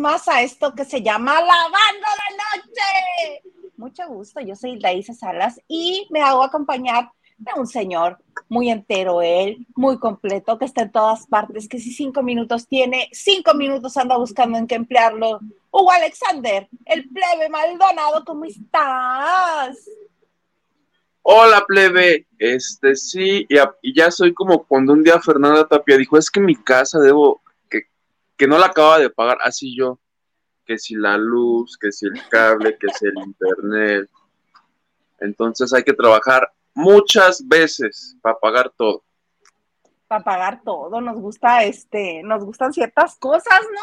más a esto que se llama Lavando la Noche. Mucho gusto, yo soy Laisa Salas y me hago acompañar de un señor muy entero, él, muy completo, que está en todas partes, que si cinco minutos tiene, cinco minutos anda buscando en qué emplearlo. Hugo Alexander, el plebe Maldonado, ¿cómo estás? Hola, plebe. Este sí, y, ya soy como cuando un día Fernanda Tapia dijo: Es que mi casa debo, que, no la acababa de pagar, así yo. Que si la luz, que si el cable, que si el internet. Entonces hay que trabajar muchas veces para pagar todo. Para pagar todo, nos gusta este, nos gustan ciertas cosas, ¿no?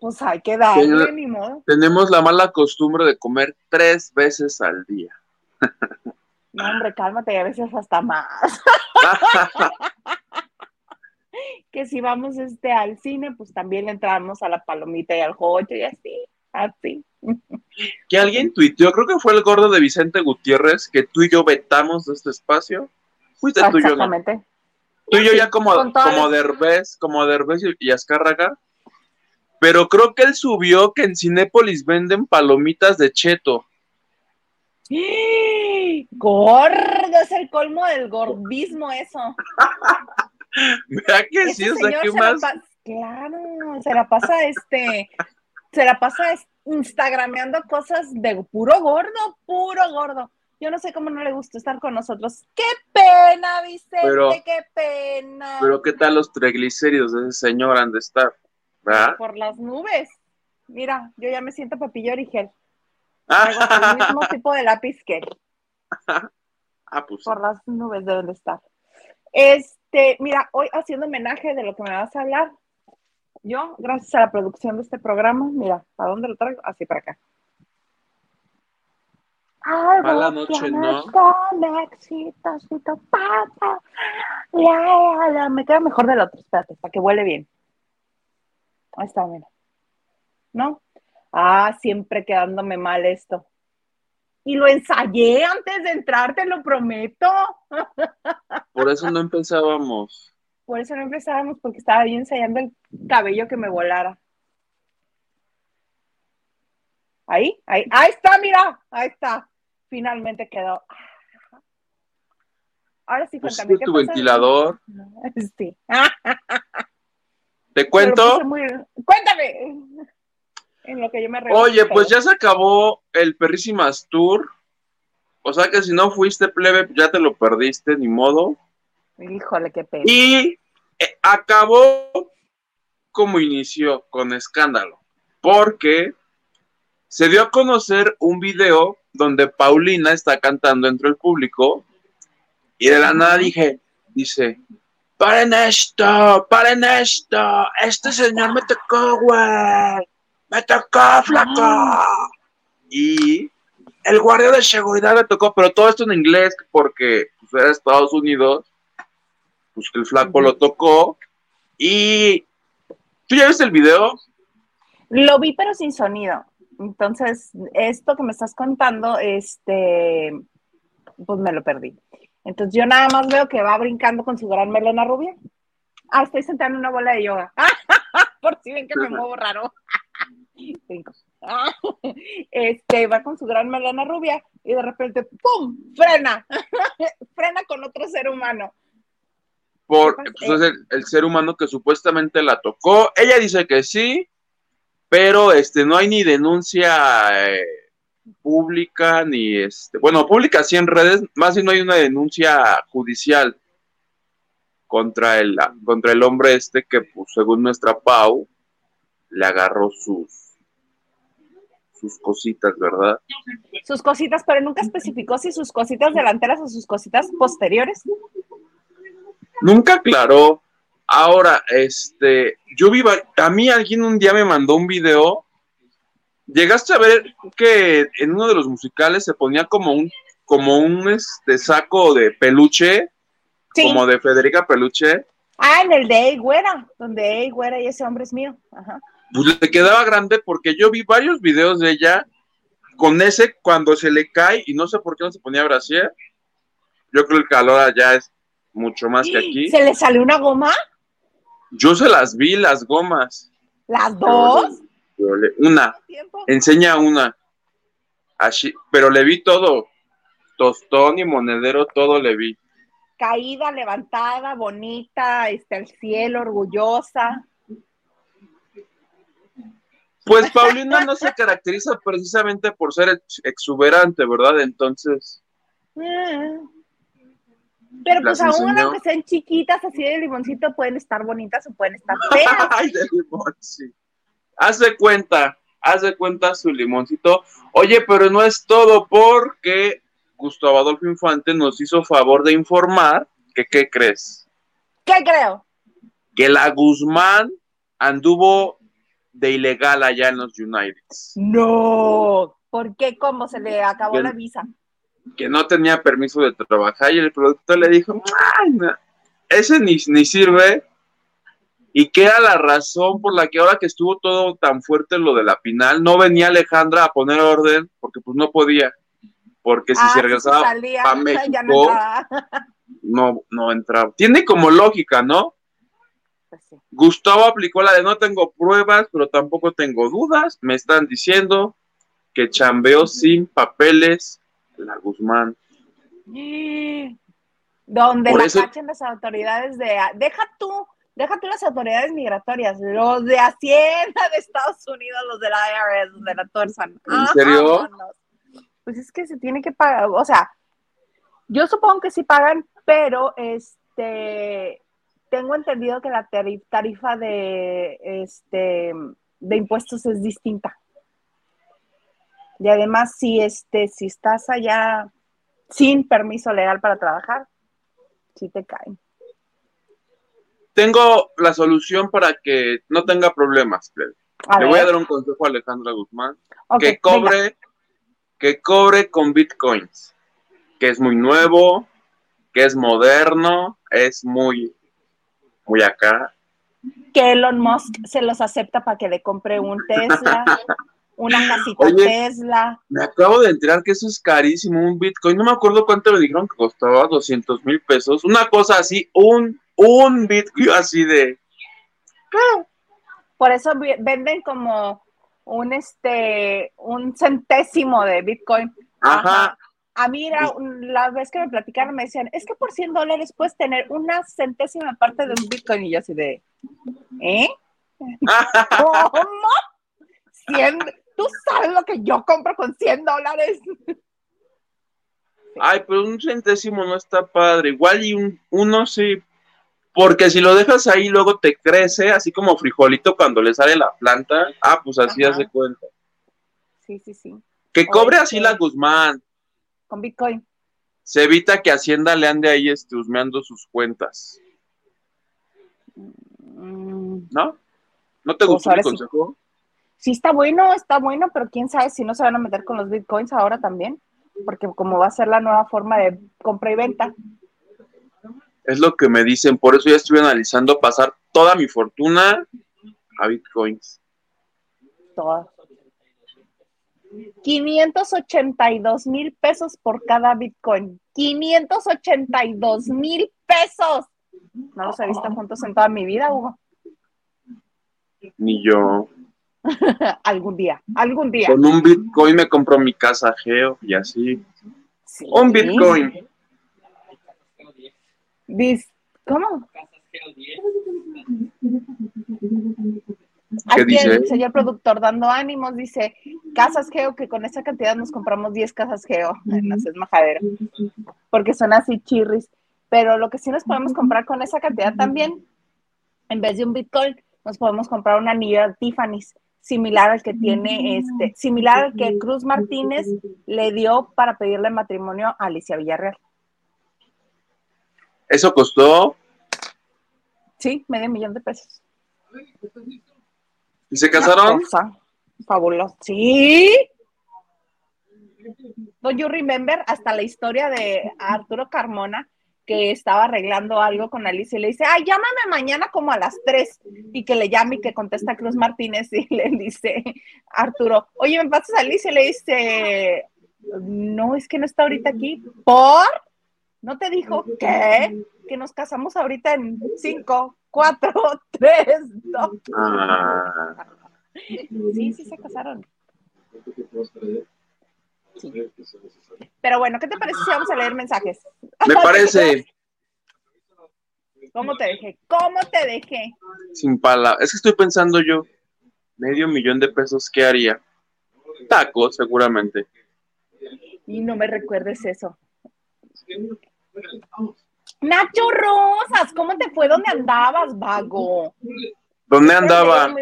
Pues hay que darle, ni modo. Tenemos la mala costumbre de comer tres veces al día. No, hombre, cálmate, a veces hasta más. que si vamos este al cine, pues también entramos a la palomita y al jocho y así, así. que alguien tuiteó, creo que fue el gordo de Vicente Gutiérrez, que tú y yo vetamos de este espacio. Fuiste tú y yo, ¿no? Tú y yo ya como, como Derbez, como Derbez y Azcárraga. Pero creo que él subió que en Cinépolis venden palomitas de cheto. Gordo, es el colmo del gordismo eso. Mira que sí, o sea, ¿qué más? Claro, se la pasa este, se la pasa instagrameando cosas de puro gordo, puro gordo. Yo no sé cómo no le gusta estar con nosotros. ¡Qué pena, Vicente! ¡Qué pena! Pero ¿qué tal los triglicéridos de ese señor han de estar? ¿verdad? Por las nubes. Mira, yo ya me siento papillo origel. el mismo tipo de lápiz que ah, pues. Por las nubes deben de estar. Este, mira, hoy haciendo homenaje de lo que me vas a hablar, yo, gracias a la producción de este programa, mira, ¿a dónde lo traigo? Así para acá. Mala noche, ¿no? Me queda mejor del otro, espérate, para que huele bien. Ahí está, mira. ¿No? Ah, siempre quedándome mal esto. Y lo ensayé antes de entrar, te lo prometo. Por eso no empezábamos. Por eso no empezábamos, porque estaba bien ensayando el cabello que me volara. Ahí, ahí, ahí está, mira, ahí está. Finalmente quedó. Ahora sí, pues cuéntame. tu ventilador? Sí. ¿Te cuento? Cuéntame. Oye, pues ya se acabó el Perrísimas Tour. O sea que si no fuiste plebe, ya te lo perdiste, ni modo. Híjole, qué pena. Y eh, acabó como inició, con escándalo. Porque se dio a conocer un video donde Paulina está cantando entre el público. Y de la nada dije, dice, paren esto, paren esto, este señor me tocó, güey me tocó, flaco. Y el guardia de seguridad me tocó, pero todo esto en inglés, porque pues, era Estados Unidos, pues que el flaco lo tocó. Y ¿tú ya viste el video? Lo vi, pero sin sonido. Entonces, esto que me estás contando, este, pues me lo perdí. Entonces, yo nada más veo que va brincando con su gran melena rubia. Ah, estoy sentada en una bola de yoga. Por si ven que me muevo raro. Este va con su gran melena rubia y de repente ¡pum! frena, frena con otro ser humano. Por pues, el, ser humano que supuestamente la tocó. Ella dice que sí, pero este no hay ni denuncia eh, pública ni este, bueno, pública sí en redes, más si no hay una denuncia judicial contra el contra el hombre este que pues, según nuestra Pau le agarró sus sus cositas, ¿verdad? Sus cositas, pero nunca especificó si sus cositas delanteras o sus cositas posteriores. Nunca aclaró. Ahora, este, yo vi, a mí alguien un día me mandó un video. Llegaste a ver que en uno de los musicales se ponía como un, como un este saco de peluche, como de Federica Peluche. Ah, en el de Ey Güera, donde Ey Güera y ese hombre es mío. Ajá pues le quedaba grande porque yo vi varios videos de ella con ese cuando se le cae y no sé por qué no se ponía brasier. Yo creo que el calor allá es mucho más que aquí. ¿Se le salió una goma? Yo se las vi, las gomas. ¿Las dos? Una. Enseña una. Así, pero le vi todo. Tostón y monedero, todo le vi. Caída, levantada, bonita, este, al cielo, orgullosa. Pues Paulina no se caracteriza precisamente por ser exuberante, ¿verdad? Entonces. Mm. Pero pues aún aunque sean chiquitas así de limoncito, pueden estar bonitas o pueden estar feas. Ay, de limón, sí. Haz de cuenta, haz de cuenta su limoncito. Oye, pero no es todo porque Gustavo Adolfo Infante nos hizo favor de informar que, ¿qué crees? ¿Qué creo? Que la Guzmán anduvo de ilegal allá en los United. No, ¿por qué? ¿Cómo se le acabó la visa? Que no tenía permiso de trabajar y el productor le dijo, Ay, ese ni, ni sirve. Y que era la razón por la que ahora que estuvo todo tan fuerte lo de la Pinal, no venía Alejandra a poner orden porque pues no podía. Porque si ah, se regresaba a México, no, no entraba. Tiene como lógica, ¿no? Pues Gustavo aplicó la de no tengo pruebas, pero tampoco tengo dudas. Me están diciendo que chambeó sin papeles la Guzmán. Donde la cachen las autoridades de... Deja tú, deja tú las autoridades migratorias, los de Hacienda de Estados Unidos, los de la IRS, los de la Torsan. ¿En serio? Pues es que se tiene que pagar, o sea, yo supongo que sí pagan, pero este tengo entendido que la tarifa de, este, de impuestos es distinta. Y además, si, este, si estás allá sin permiso legal para trabajar, sí te caen. Tengo la solución para que no tenga problemas. Le voy a dar un consejo a Alejandra Guzmán. que cobre, que cobre con bitcoins, que es muy nuevo, que es moderno, es muy muy acá. Que Elon Musk se los acepta para que le compre un Tesla, una casita Tesla. Me acabo de enterar que eso es carísimo, un Bitcoin. No me acuerdo cuánto le dijeron que costaba, 200 mil pesos. Una cosa así, un, un Bitcoin así de... Por eso venden como un este un centésimo de Bitcoin. Ajá a mí la vez que me platicaron me decían, es que por 100 dólares puedes tener una centésima parte de un Bitcoin y yo así de, ¿eh? ¿Cómo? 100, ¿Tú sabes lo que yo compro con 100 dólares? Ay, pero un centésimo no está padre. Igual y un, uno sí. Porque si lo dejas ahí, luego te crece, así como frijolito cuando le sale la planta. Ah, pues así hace cuenta. Sí, sí, sí. Que cobre así la Guzmán con Bitcoin. Se evita que Hacienda le ande ahí este, husmeando sus cuentas. Mm. ¿No? ¿No te pues gustó el consejo? Sí. está bueno, está bueno, pero quién sabe si no se van a meter con los bitcoins ahora también, porque como va a ser la nueva forma de compra y venta. Es lo que me dicen, por eso ya estuve analizando pasar toda mi fortuna a bitcoins. Toda. 582 mil pesos por cada Bitcoin. 582 mil pesos. No los he visto juntos en toda mi vida, Hugo. Ni yo. algún día, algún día. Con un Bitcoin me compro mi casa Geo y así. Un Bitcoin. ¿Cómo? Aquí el señor productor dando ánimos dice, casas Geo, que con esa cantidad nos compramos 10 casas Geo, no es majadero, porque son así chirris. Pero lo que sí nos podemos comprar con esa cantidad también, en vez de un Bitcoin, nos podemos comprar un anillo de Tiffany's, similar al que tiene, este, similar al que Cruz Martínez le dio para pedirle matrimonio a Alicia Villarreal. ¿Eso costó? Sí, medio millón de pesos. ¿Y se casaron? Fabuloso. Sí. ¿Do you remember hasta la historia de Arturo Carmona que estaba arreglando algo con Alicia y le dice, ay, llámame mañana como a las 3 y que le llame y que contesta Cruz Martínez y le dice Arturo, oye, ¿me pasas a Alicia? Y le dice, no, es que no está ahorita aquí. ¿Por? ¿No te dijo qué? Que nos casamos ahorita en 5, cuatro, tres, dos. sí, sí se casaron. Pero bueno, ¿qué te parece si vamos a leer mensajes? Me parece. ¿Cómo te dejé? ¿Cómo te dejé? Sin palabras. Es que estoy pensando yo, medio millón de pesos, ¿qué haría? Tacos, seguramente. Y no me recuerdes eso. Nacho Rosas, ¿cómo te fue? ¿Dónde andabas, vago? ¿Dónde andaba?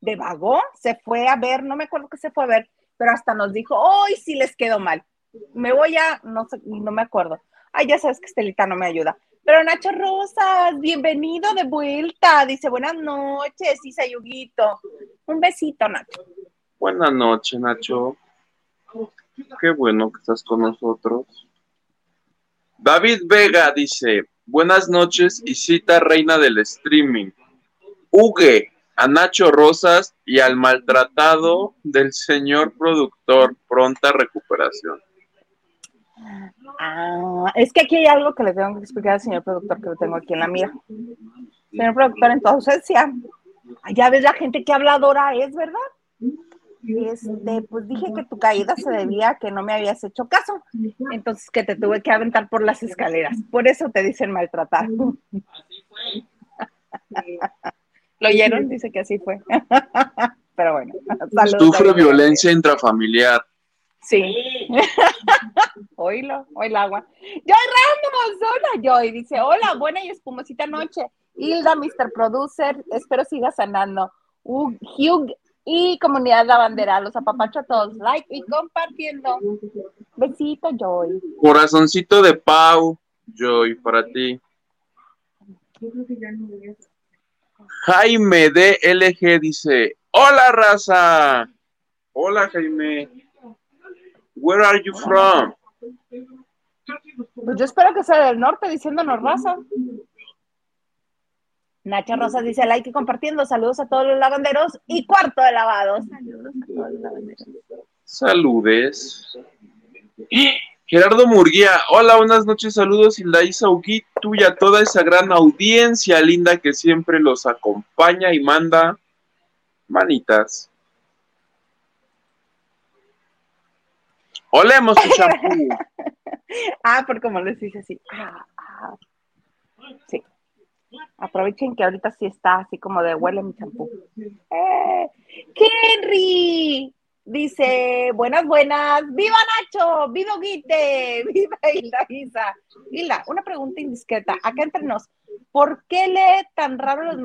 ¿De vago? Se fue a ver, no me acuerdo que se fue a ver, pero hasta nos dijo, hoy sí les quedó mal. Me voy a, no sé, no me acuerdo. Ay, ya sabes que Estelita no me ayuda. Pero Nacho Rosas, bienvenido de vuelta. Dice, buenas noches, Isa Yuguito. Un besito, Nacho. Buenas noches, Nacho. Qué bueno que estás con nosotros. David Vega dice, buenas noches y cita reina del streaming. Hugue a Nacho Rosas y al maltratado del señor productor. Pronta recuperación. Ah, es que aquí hay algo que le tengo que explicar al señor productor que lo tengo aquí en la mira. Señor productor, entonces ya, ya ves la gente que habladora es, ¿verdad? Este, pues dije que tu caída se debía a que no me habías hecho caso, entonces que te tuve que aventar por las escaleras. Por eso te dicen maltratar. Así fue. ¿Lo oyeron? Dice que así fue. Pero bueno. Sufre violencia intrafamiliar. Sí. Oílo, oí el agua. Joy Ramos, hola Joy, dice, hola, buena y espumosita noche. Hilda, Mr. Producer, espero siga sanando. Hugh, y comunidad la bandera, los apapacho a todos, like y compartiendo. Besito, Joy. Corazoncito de Pau, Joy, para ti. Jaime DLG dice, hola raza. Hola Jaime. Where are you from? Pues yo espero que sea del norte diciéndonos raza. Nacha Rosa dice like y compartiendo. Saludos a todos los lavanderos y cuarto de lavados. Saludos a todos los lavanderos. Saludes. Gerardo Murguía, hola, buenas noches, saludos, Hilda Isauki, tú y a toda esa gran audiencia linda que siempre los acompaña y manda manitas. Olemos tu shampoo. ah, por como les dice así. Ah, ah. Sí. Aprovechen que ahorita sí está así como de huele mi champú. Eh, Henry dice, buenas, buenas, viva Nacho, viva Guite, viva Hilda Isa. Hilda, una pregunta indiscreta, acá entre nos, ¿por qué lee tan raro los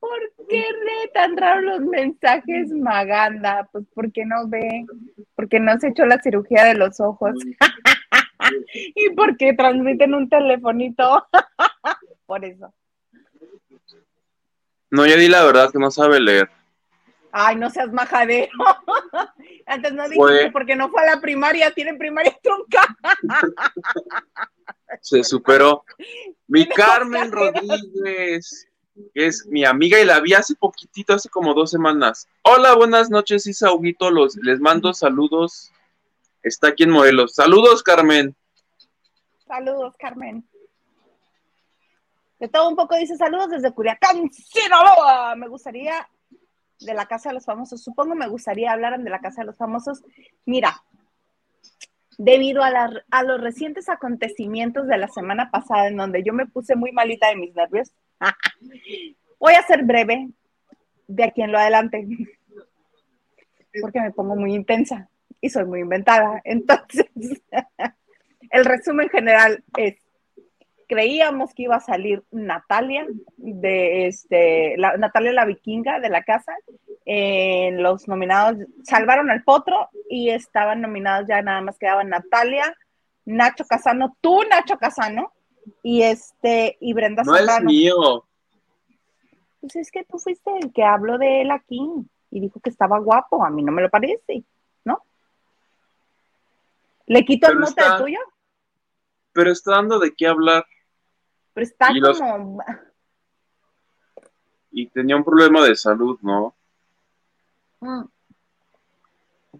¿Por qué lee tan raro los mensajes Maganda? Pues porque no ve, porque no se echó la cirugía de los ojos. y porque transmiten un telefonito. Por eso. No, ya di la verdad que no sabe leer. Ay, no seas majadero. Antes no dije porque no fue a la primaria, tiene primaria trunca. Se superó. Mi Carmen Rodríguez es mi amiga y la vi hace poquitito, hace como dos semanas. Hola, buenas noches, Isa Huguito, los, les mando saludos. Está aquí en Morelos. Saludos, Carmen. Saludos, Carmen. De todo un poco dice saludos desde Culiacán, Sinaloa. Me gustaría de la Casa de los Famosos, supongo me gustaría hablar de la Casa de los Famosos. Mira, debido a, a los recientes acontecimientos de la semana pasada en donde yo me puse muy malita de mis nervios, voy a ser breve de aquí en lo adelante, porque me pongo muy intensa y soy muy inventada. Entonces, el resumen general es, creíamos que iba a salir Natalia, de este, la, Natalia la vikinga de la casa, en los nominados, salvaron al potro y estaban nominados ya nada más quedaban Natalia, Nacho Casano, tú Nacho Casano, y este, y Brenda No es mío. Pues es que tú fuiste el que habló de él aquí y dijo que estaba guapo, a mí no me lo parece. ¿Le quito el mote tuyo? Pero está dando de qué hablar. Pero está como... Y tenía un problema de salud, ¿no? Mm.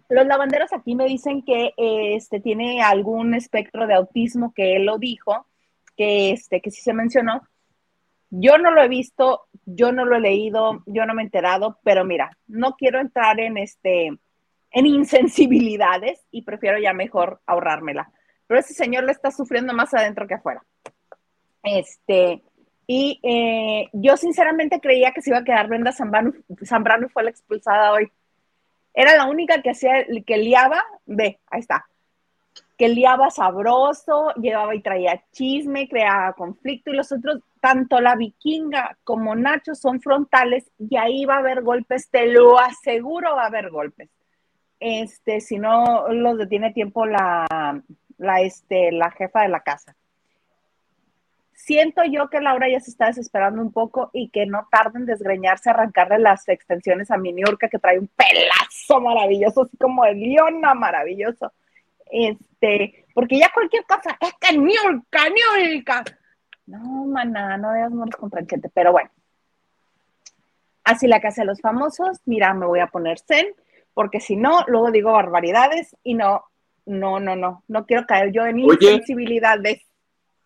Los lavanderos aquí me dicen que este tiene algún espectro de autismo, que él lo dijo, que este, que sí se mencionó, Yo no lo he visto, yo no lo he leído, yo no me he enterado, pero mira, no quiero entrar en este en insensibilidades y prefiero ya mejor ahorrármela. Pero ese señor le está sufriendo más adentro que afuera. Este, y eh, yo sinceramente creía que se iba a quedar Brenda Zambrano, Zambrano fue la expulsada hoy. Era la única que hacía, que liaba, ve, ahí está, que liaba sabroso, llevaba y traía chisme, creaba conflicto y los otros, tanto la vikinga como Nacho son frontales y ahí va a haber golpes, te lo aseguro va a haber golpes. Este, si no los detiene tiempo la, la, este, la jefa de la casa siento yo que Laura ya se está desesperando un poco y que no tarden en desgreñarse, arrancarle las extensiones a mi Niurka, que trae un pelazo maravilloso, así como de Leona maravilloso. Este, porque ya cualquier cosa, es que Niurka, Niurka. No, maná, no veas moros con tranquete, pero bueno. Así la casa de los famosos, mira, me voy a poner zen, porque si no, luego digo barbaridades y no, no, no, no, no quiero caer yo en insensibilidades.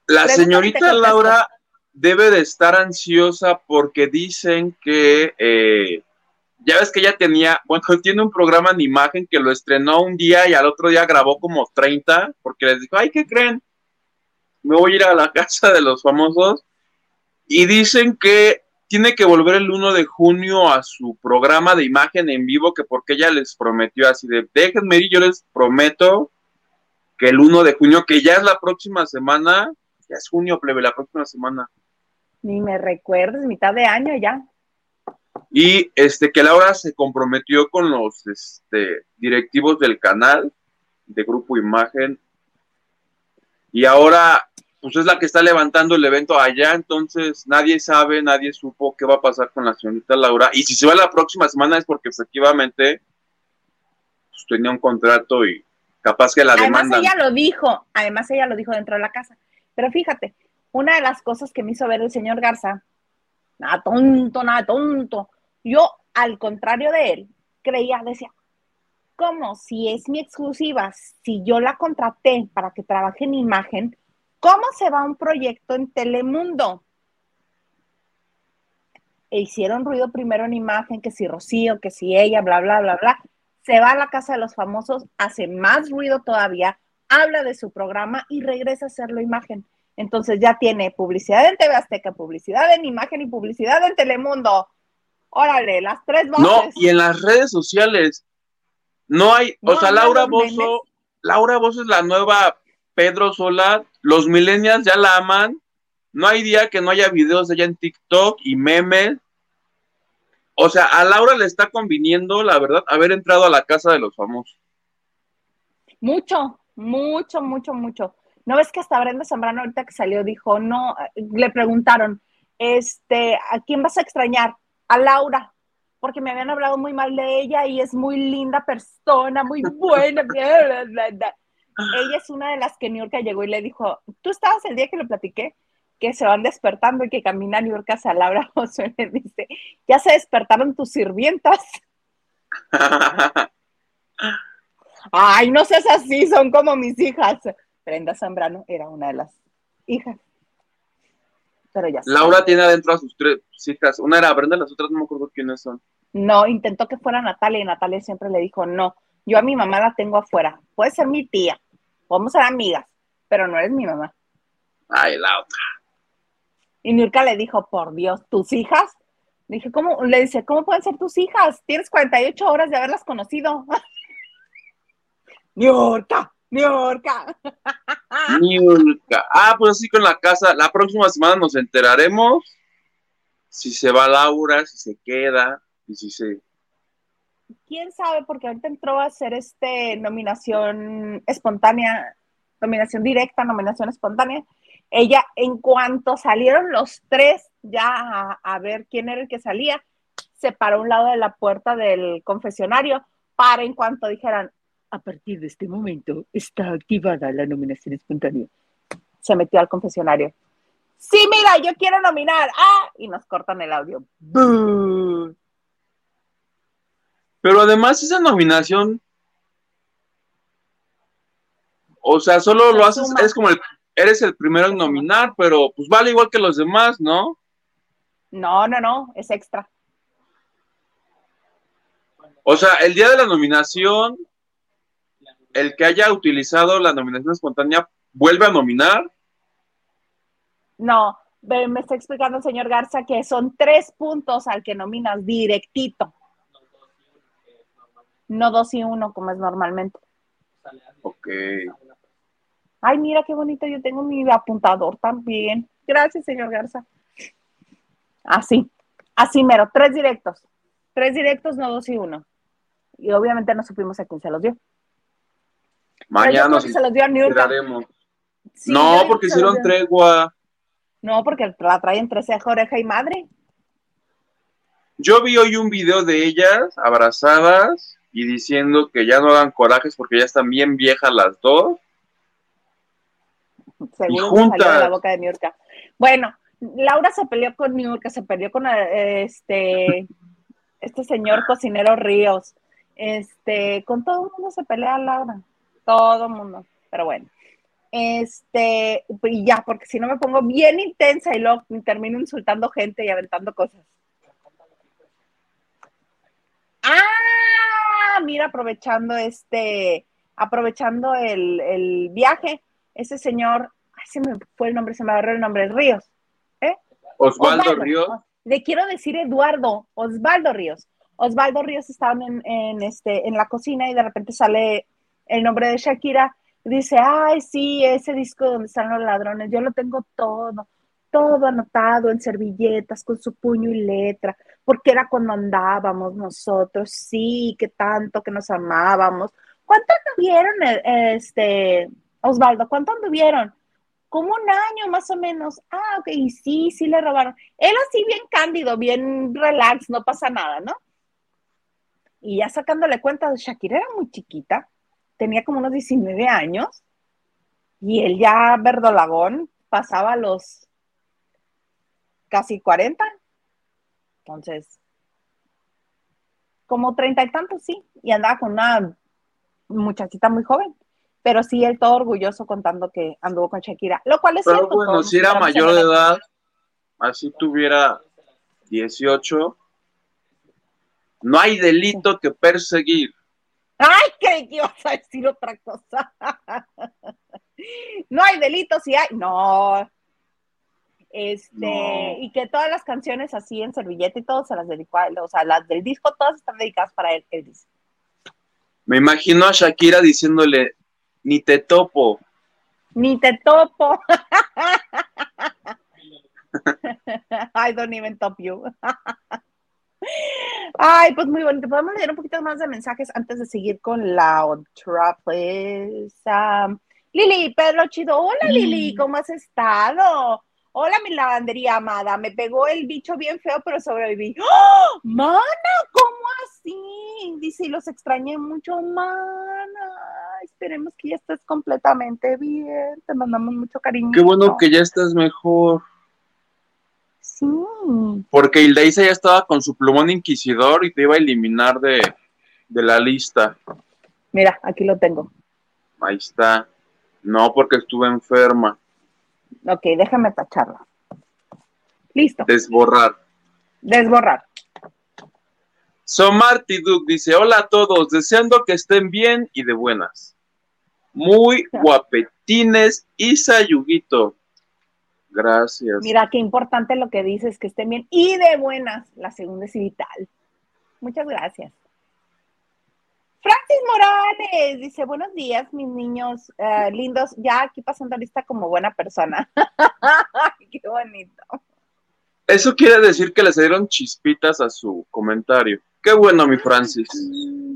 La señorita Laura debe de estar ansiosa porque dicen que, eh, ya ves que ella tenía, bueno, tiene un programa en imagen que lo estrenó un día y al otro día grabó como 30, porque les dijo, ay, ¿qué creen? Me voy a ir a la casa de los famosos. Y dicen que tiene que volver el 1 de junio a su programa de imagen en vivo, que porque ella les prometió así de, déjenme ir, yo les prometo que el 1 de junio, que ya es la próxima semana, ya es junio, plebe, la próxima semana. Ni me recuerdes, mitad de año ya. Y este que Laura se comprometió con los este, directivos del canal de Grupo Imagen. Y ahora, pues es la que está levantando el evento allá, entonces nadie sabe, nadie supo qué va a pasar con la señorita Laura. Y si se va la próxima semana es porque efectivamente pues, tenía un contrato y capaz que la demanda. Además ella lo dijo, además ella lo dijo dentro de la casa. Pero fíjate, una de las cosas que me hizo ver el señor Garza, nada tonto, nada tonto, yo al contrario de él, creía, decía, ¿cómo si es mi exclusiva, si yo la contraté para que trabaje en imagen, ¿cómo se va un proyecto en Telemundo? E hicieron ruido primero en imagen, que si Rocío, que si ella, bla, bla, bla, bla. Se va a la casa de los famosos, hace más ruido todavía, habla de su programa y regresa a hacerlo imagen. Entonces ya tiene publicidad en TV Azteca, publicidad en imagen y publicidad en Telemundo. Órale, las tres bases. No, y en las redes sociales no hay, o sea, Laura Bozo, Laura Bozo es la nueva Pedro Sola, los millennials ya la aman, no hay día que no haya videos de ella en TikTok y memes. O sea, a Laura le está conviniendo, la verdad, haber entrado a la casa de los famosos. Mucho, mucho, mucho, mucho. ¿No ves que hasta Brenda Zambrano ahorita que salió dijo, no, le preguntaron, este, ¿a quién vas a extrañar? A Laura, porque me habían hablado muy mal de ella y es muy linda persona, muy buena. Ella es una de las que New York llegó y le dijo, tú estabas el día que le platiqué, que se van despertando y que camina New York hacia Laura Josué le dice, ya se despertaron tus sirvientas. Ay, no seas así, son como mis hijas. Brenda Zambrano era una de las hijas. Pero ya. Laura tiene adentro a sus tres hijas. Una era Brenda, las otras no me acuerdo quiénes son. No, intentó que fuera Natalia y Natalia siempre le dijo, no, yo a mi mamá la tengo afuera. Puede ser mi tía, podemos ser amigas, pero no eres mi mamá. Ay, la otra. Y Nurka le dijo, por Dios, ¿tus hijas? dije, ¿cómo? Le dice, ¿cómo pueden ser tus hijas? Tienes 48 horas de haberlas conocido. Niurka, Niurka. Niurka. Ah, pues así con la casa. La próxima semana nos enteraremos si se va Laura, si se queda y si se. Quién sabe, porque ahorita entró a hacer este nominación espontánea, nominación directa, nominación espontánea. Ella, en cuanto salieron los tres ya a, ver quién era el que salía, se paró a un lado de la puerta del confesionario para en cuanto dijeran, a partir de este momento está activada la nominación espontánea. Se metió al confesionario. Sí, mira, yo quiero nominar. Ah, y nos cortan el audio. Pero además esa nominación, o sea, solo lo haces, es como el, eres el primero en nominar, pero pues vale igual que los demás, ¿no? No, no, no, es extra. O sea, el día de la nominación, el que haya utilizado la nominación espontánea vuelve a nominar. No, me está explicando el señor Garza que son tres puntos al que nominas directito. No dos y uno como es normalmente. Ok. Ay, mira qué bonito, yo tengo mi apuntador también. Gracias, señor Garza. Así, así mero, tres directos. Tres directos, no dos y uno. Y obviamente no supimos a quién se los dio. Mañana se los dio a New York. no, porque hicieron tregua. No, porque la traen entre ceja, oreja y madre. Yo vi hoy un video de ellas abrazadas y diciendo que ya no hagan corajes porque ya están bien viejas las dos. Seguro y juntas. la boca de York. Bueno, Laura se peleó con New York, se peleó con este, este señor cocinero Ríos. Este, con todo el mundo se pelea Laura. Todo el mundo. Pero bueno. Este, y ya, porque si no me pongo bien intensa y luego termino insultando gente y aventando cosas. Ah, mira, aprovechando este, aprovechando el, viaje, ese señor, ay, se me fue el nombre, se me agarró el nombre, Ríos. ¿eh? Osvaldo, Ríos. Le quiero decir Eduardo, Osvaldo Ríos. Osvaldo Ríos estaba en, en, este, en la cocina y de repente sale el nombre de Shakira dice, ay, sí, ese disco donde están los ladrones, yo lo tengo todo, todo anotado en servilletas con su puño y letra, porque era cuando andábamos nosotros, sí, que tanto que nos amábamos. ¿Cuánto anduvieron, eh, este, Osvaldo? ¿Cuánto anduvieron? Como un año más o menos. Ah, ok, sí, sí le robaron. Él así bien cándido, bien relax, no pasa nada, ¿no? Y ya sacándole cuenta, Shakira era muy chiquita tenía como unos 19 años y él ya verdolagón pasaba los casi 40. Entonces, como treinta y tantos, sí, y andaba con una muchachita muy joven. Pero sí, él todo orgulloso contando que anduvo con Shakira, lo cual es Pero bueno, si era mayor de edad, así tuviera 18, no hay delito que perseguir. Ay, creí que ibas a decir otra cosa. no hay delitos y hay. No. Este, y que todas las canciones así en servilleta y todo se las dedicó a él. O sea, las del disco todas están dedicadas para él, él dice. Me imagino a Shakira diciéndole, ni te topo. Ni te topo. I don't even top you. Ay, pues muy bonito. Podemos leer un poquito más de mensajes antes de seguir con la otra, pues. Lili, Pedro Chido. Hola, Lili, ¿cómo has estado? Hola, mi lavandería amada. Me pegó el bicho bien feo, pero sobreviví. ¡Oh! ¡Mana! ¿Cómo así? Dice, y los extrañé mucho, mana. Esperemos que ya estés completamente bien. Te mandamos mucho cariño. Qué bueno que ya estás mejor. Sí. Porque Hildeisa ya estaba con su plumón inquisidor y te iba a eliminar de, la lista. Mira, aquí lo tengo. Ahí está. No, porque estuve enferma. Ok, déjame tacharla. Listo. Desborrar. Desborrar. Somarty Duke dice: Hola a todos, deseando que estén bien y de buenas. Muy guapetines y sayuguito. Gracias. Mira, qué importante lo que dices, que estén bien y de buenas. La segunda es vital. Muchas gracias. Francis Morales dice, buenos días, mis niños eh, lindos. Ya aquí pasando lista como buena persona. qué bonito. Eso quiere decir que le dieron chispitas a su comentario. Qué bueno, mi Francis.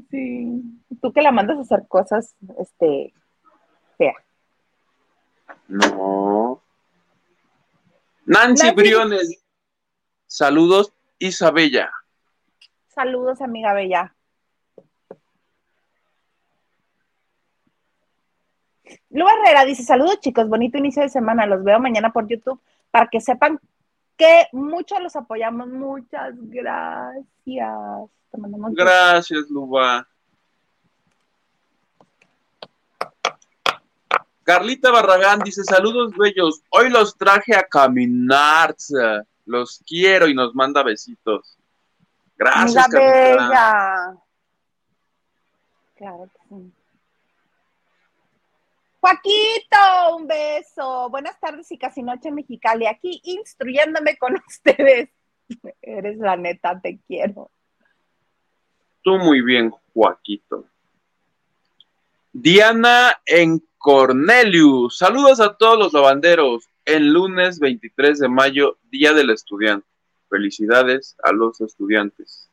Sí. Tú que la mandas a hacer cosas, este, fea. No. Nancy, Briones. Saludos, Isabella. Saludos, amiga Bella. Lu Herrera dice, saludos chicos, bonito inicio de semana, los veo mañana por YouTube para que sepan que muchos los apoyamos. Muchas gracias. gracias, Luba. Carlita Barragán dice, saludos bellos, hoy los traje a caminar. Los quiero y nos manda besitos. Gracias, Amiga bella. Claro Joaquito, un beso. Buenas tardes y casi noche en Mexicali. Aquí instruyéndome con ustedes. Eres la neta, te quiero. Tú muy bien, Joaquito. Diana en Cornelius. Saludos a todos los lavanderos. El lunes 23 de mayo, Día del Estudiante. Felicidades a los estudiantes.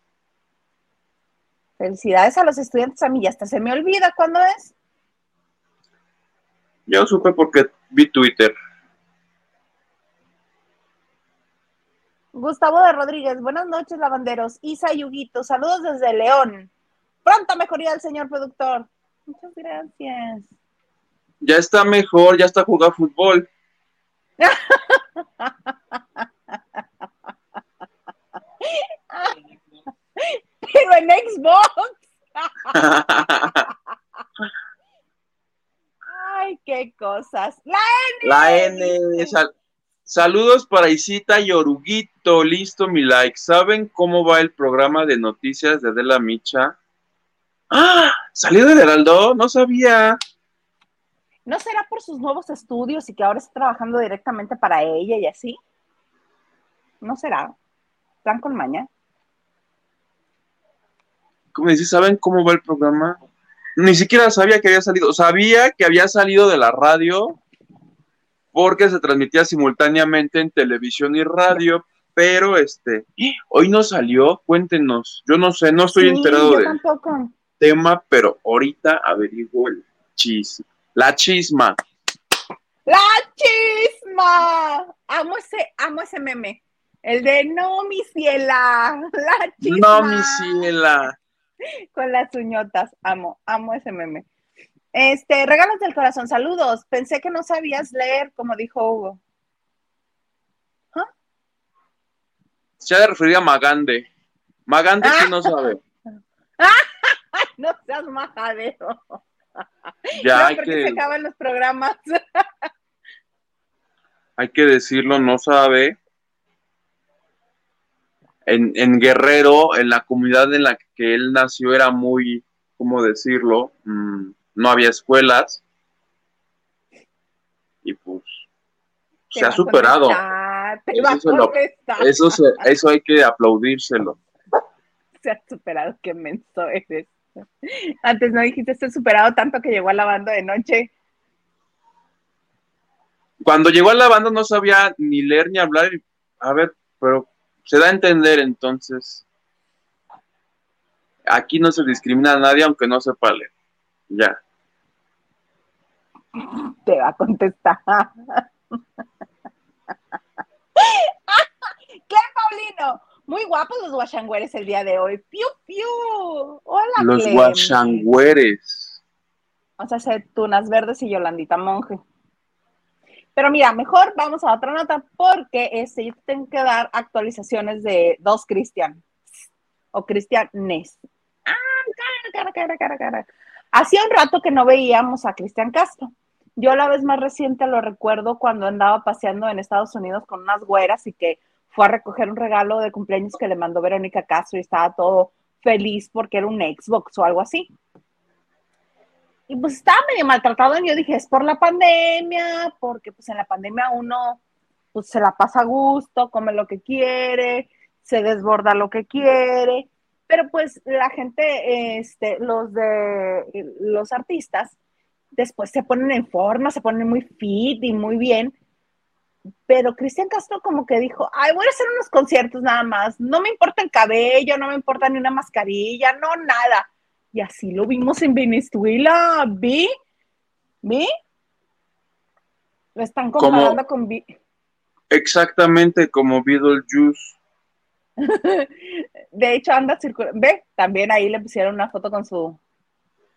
Felicidades a los estudiantes. A mí ya hasta se me olvida cuándo es. Yo supe porque vi Twitter. Gustavo de Rodríguez, buenas noches, lavanderos. Isa Yuguito, saludos desde León. Pronta mejoría del señor productor. Muchas gracias. Ya está mejor, ya está jugando fútbol. Pero en Xbox. Ay, qué cosas. La N. La N. Sal saludos para Isita y Oruguito. Listo, mi like. ¿Saben cómo va el programa de noticias de Adela Micha? ¡Ah! ¿Salió del Heraldo? No sabía. ¿No será por sus nuevos estudios y que ahora está trabajando directamente para ella y así? ¿No será? ¿Plan con maña? ¿Cómo dices? ¿Saben cómo va el programa? Ni siquiera sabía que había salido. Sabía que había salido de la radio porque se transmitía simultáneamente en televisión y radio, pero este, hoy no salió, cuéntenos. Yo no sé, no estoy Sí, enterado del tampoco. tema, pero ahorita averiguo el chisme. La chisma. ¡La chisma! Amo ese, amo ese meme. El de no, mi ciela. La chisma. No, mi ciela. Con las uñotas. Amo, amo ese meme. Este, regalos del corazón, saludos. Pensé que no sabías leer, como dijo Hugo. Se ha de referir a Magande. Magande sí no sabe. No seas majadero. Ya no, hay porque se que, acaban los programas. hay que decirlo, no sabe. En, en Guerrero, en la comunidad en la que él nació, era muy, ¿cómo decirlo? Mm, no había escuelas. Y pues Te se ha superado. contestar, te Eso se lo-. Eso, se- eso hay que aplaudírselo. Se ha superado, qué menso eres. Antes no dijiste, estoy superado tanto que llegó a la banda de noche. Cuando llegó a la banda no sabía ni leer ni hablar. A ver, pero se da a entender entonces. Aquí no se discrimina a nadie aunque no sepa leer. Ya. Te va a contestar. ¿Qué, Paulino? Muy guapos los guachangüeres el día de hoy. ¡Piu, piu! Hola, Los Clem. guachangüeres. O sea, se- tunas verdes y Yolandita Monje. Pero mira, mejor vamos a otra nota porque este, yo tengo que dar actualizaciones de dos Cristian o Cristianes. Ah, cara, cara, cara, cara, cara. Hacía un rato que no veíamos a Cristian Castro. Yo la vez más reciente lo recuerdo cuando andaba paseando en Estados Unidos con unas güeras y que fue a recoger un regalo de cumpleaños que le mandó Verónica Castro y estaba todo feliz porque era un Xbox o algo así. Y pues estaba medio maltratado y yo dije, es por la pandemia, porque pues en la pandemia uno pues se la pasa a gusto, come lo que quiere, se desborda lo que quiere, pero pues la gente, este, los de los artistas, después se ponen en forma, se ponen muy fit y muy bien, pero Cristian Castro como que dijo, ay, voy a hacer unos conciertos nada más, no me importa el cabello, no me importa ni una mascarilla, no nada. Y así lo vimos en Venezuela, ¿vi? ¿Vi? Lo están comparando con... Vi- Exactamente como Beetlejuice. De hecho, anda circulando. Ve, también ahí le pusieron una foto con su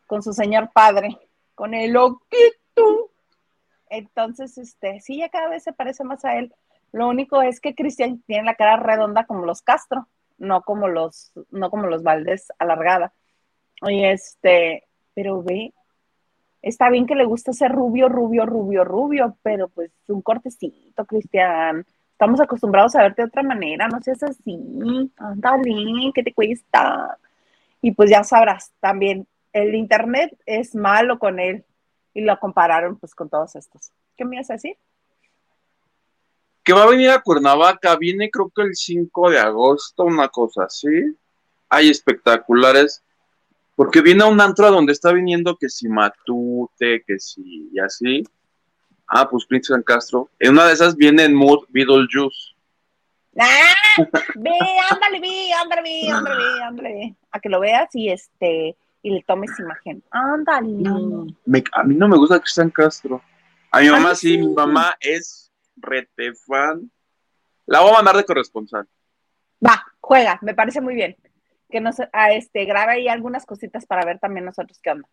con su señor padre, con el loquito. Entonces, este, sí, ya cada vez se parece más a él. Lo único es que Cristian tiene la cara redonda como los Castro, no como los, no como los Valdés alargada. Y este, pero ve, está bien que le gusta ser rubio, rubio, rubio, rubio, pero pues un cortecito, Cristian. Estamos acostumbrados a verte de otra manera, no seas así, ándale, ¿qué te cuesta? Y pues ya sabrás, también el internet es malo con él y lo compararon pues con todos estos. ¿Qué me ibas a decir? Que va a venir a Cuernavaca, viene creo que el 5 de agosto, una cosa así. Hay espectaculares, porque viene a un antro donde está viniendo que si Matute, que si y así. Ah, pues Príncipe San Castro. En una de esas viene en Mood Beetlejuice. ¡Ah! Ve, ándale, ve, ándale, ve, ándale, ve, ándale. A que lo veas y este y le tomes imagen. Ándale. a mí no me gusta Cristian Castro. A mi mamá sí, mi mamá es rete fan. La voy a mandar de corresponsal. Va, juega, me parece muy bien. Que nos a este, grabe ahí algunas cositas para ver también nosotros qué onda.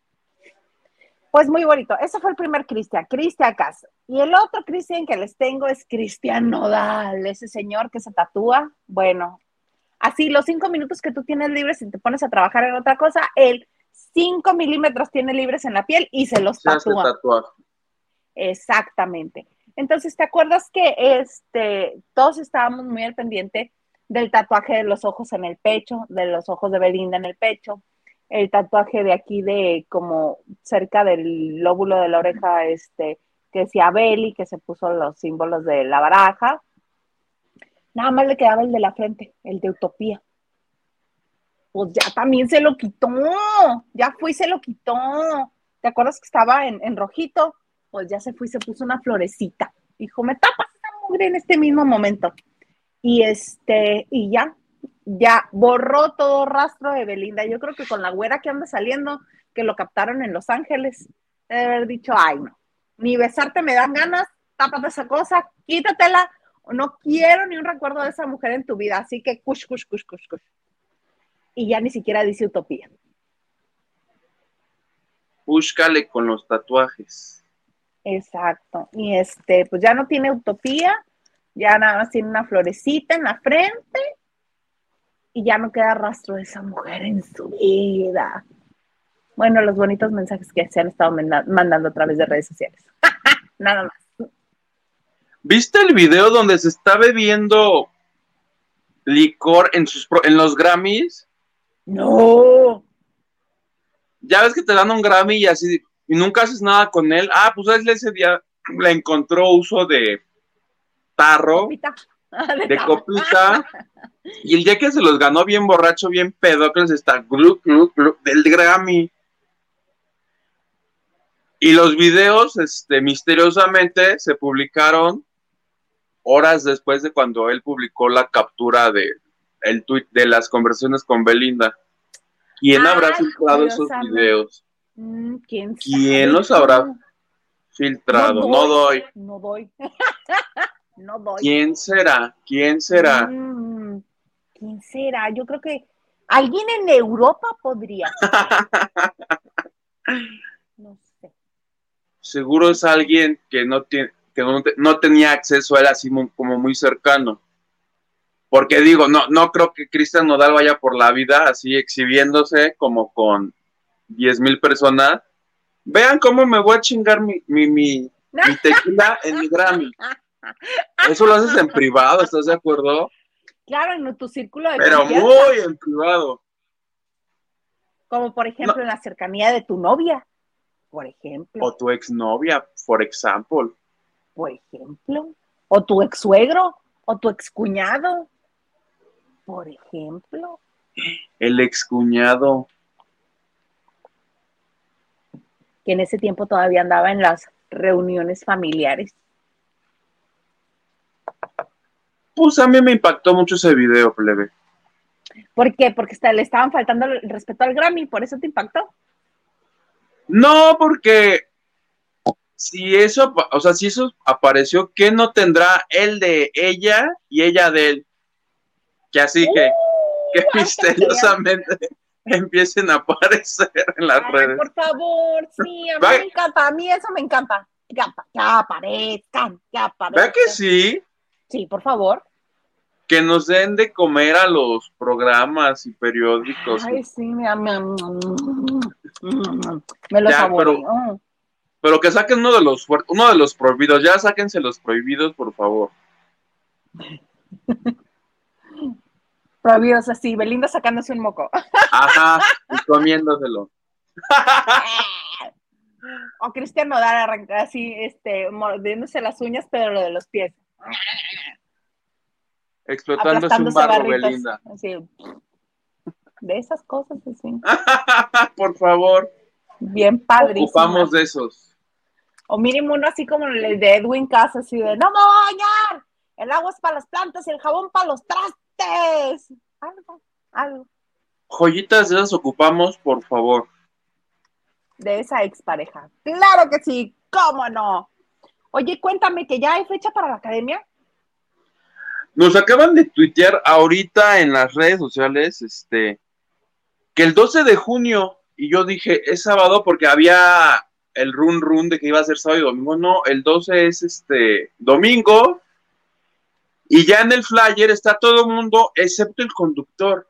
Pues muy bonito. Ese fue el primer Cristian, Cristian Cas. Y el otro Cristian que les tengo es Cristian Nodal, ese señor que se tatúa. Bueno, así los cinco minutos que tú tienes libres y te pones a trabajar en otra cosa, él cinco milímetros tiene libres en la piel y se los tatúa. Exactamente. Entonces, ¿te acuerdas que este, todos estábamos muy al pendiente del tatuaje de los ojos en el pecho, de los ojos de Belinda en el pecho, el tatuaje de aquí de como cerca del lóbulo de la oreja, este, que decía Beli, que se puso los símbolos de la baraja. Nada más le quedaba el de la frente, el de Utopía. Pues ya también se lo quitó, ya fue y se lo quitó. ¿Te acuerdas que estaba en, rojito? Pues ya se fue y se puso una florecita. Dijo, me tapas esta mugre en este mismo momento. Y este, y ya, ya borró todo rastro de Belinda. Yo creo que con la güera que anda saliendo, que lo captaron en Los Ángeles, debe haber dicho, ay, no, ni besarte me dan ganas, tápate esa cosa, quítatela, no quiero ni un recuerdo de esa mujer en tu vida, así que cush, cush, cush, cush, cush. Y ya ni siquiera dice utopía. Búscale con los tatuajes. Exacto. Y este, pues ya no tiene utopía, ya nada más tiene una florecita en la frente y ya no queda rastro de esa mujer en su vida. Bueno, los bonitos mensajes que se han estado mandando a través de redes sociales. Nada más. ¿Viste el video donde se está bebiendo licor en, sus, en los Grammys? No. Ya ves que te dan un Grammy y así, y nunca haces nada con él. Ah, pues ese día le encontró uso de tarro. de copita. Y el día que se los ganó bien borracho, bien pedocles, está glu, glu, glu, del Grammy. Y los videos, este, misteriosamente, se publicaron horas después de cuando él publicó la captura de el tweet de las conversaciones con Belinda. ¿Quién habrá filtrado esos videos? Mm, ¿Quién, ¿Quién los habrá filtrado? No doy. No doy. no doy. ¿Quién será? ¿Quién será? Mm, ¿Quién será? Yo creo que alguien en Europa podría. no sé. Seguro es alguien que no tiene que no, tenía acceso a él así como muy cercano. Porque digo, no, no creo que Cristian Nodal vaya por la vida así exhibiéndose como con 10 mil personas. Vean cómo me voy a chingar mi, mi, mi, mi tequila en mi Grammy. Eso lo haces en privado, ¿estás de acuerdo? Claro, en tu círculo de Pero muy en privado. Como por ejemplo en la cercanía de tu novia, por ejemplo. O tu exnovia, por ejemplo. Por ejemplo. O tu ex suegro, o tu excuñado, por ejemplo. El excuñado. Que en ese tiempo todavía andaba en las reuniones familiares. Pues a mí me impactó mucho ese video, plebe. ¿Por qué? Porque le estaban faltando el respeto al Grammy, ¿por eso te impactó? No, porque si eso, o sea, si eso apareció, ¿qué no tendrá él de ella y ella de él? Que así que, que uh, misteriosamente empiecen a aparecer en las redes. Por favor, sí, a mí me encanta, a mí eso me encanta. Que, aparezcan, que aparezcan. ¿Verdad que sí? Sí, por favor. Que nos den de comer a los programas y periódicos. Ay, sí, me, me, me lo ya, pero, pero, que saquen uno de los uno de los prohibidos, ya sáquense los prohibidos, por favor. Prohibidos así, Belinda sacándose un moco. Ajá, y comiéndoselo. o Cristian Nodal arranca así, este, mordiéndose las uñas, pero lo de los pies. Explotándose un barro, Belinda. Así, de esas cosas así. Por favor. Bien padrísimo. Ocupamos de esos. O mínimo uno así como el de Edwin Casa, así de, no me voy a bañar, el agua es para las plantas y el jabón para los trastes. Algo, algo. Joyitas de esas ocupamos, por favor. De esa expareja. Claro que sí, cómo no. Oye, cuéntame que ya hay fecha para la academia. Nos acaban de tuitear ahorita en las redes sociales, este, que el 12 de junio, y yo dije, es sábado porque había el run run de que iba a ser sábado y domingo, no, el 12 es este domingo, y ya en el flyer está todo el mundo, excepto el conductor.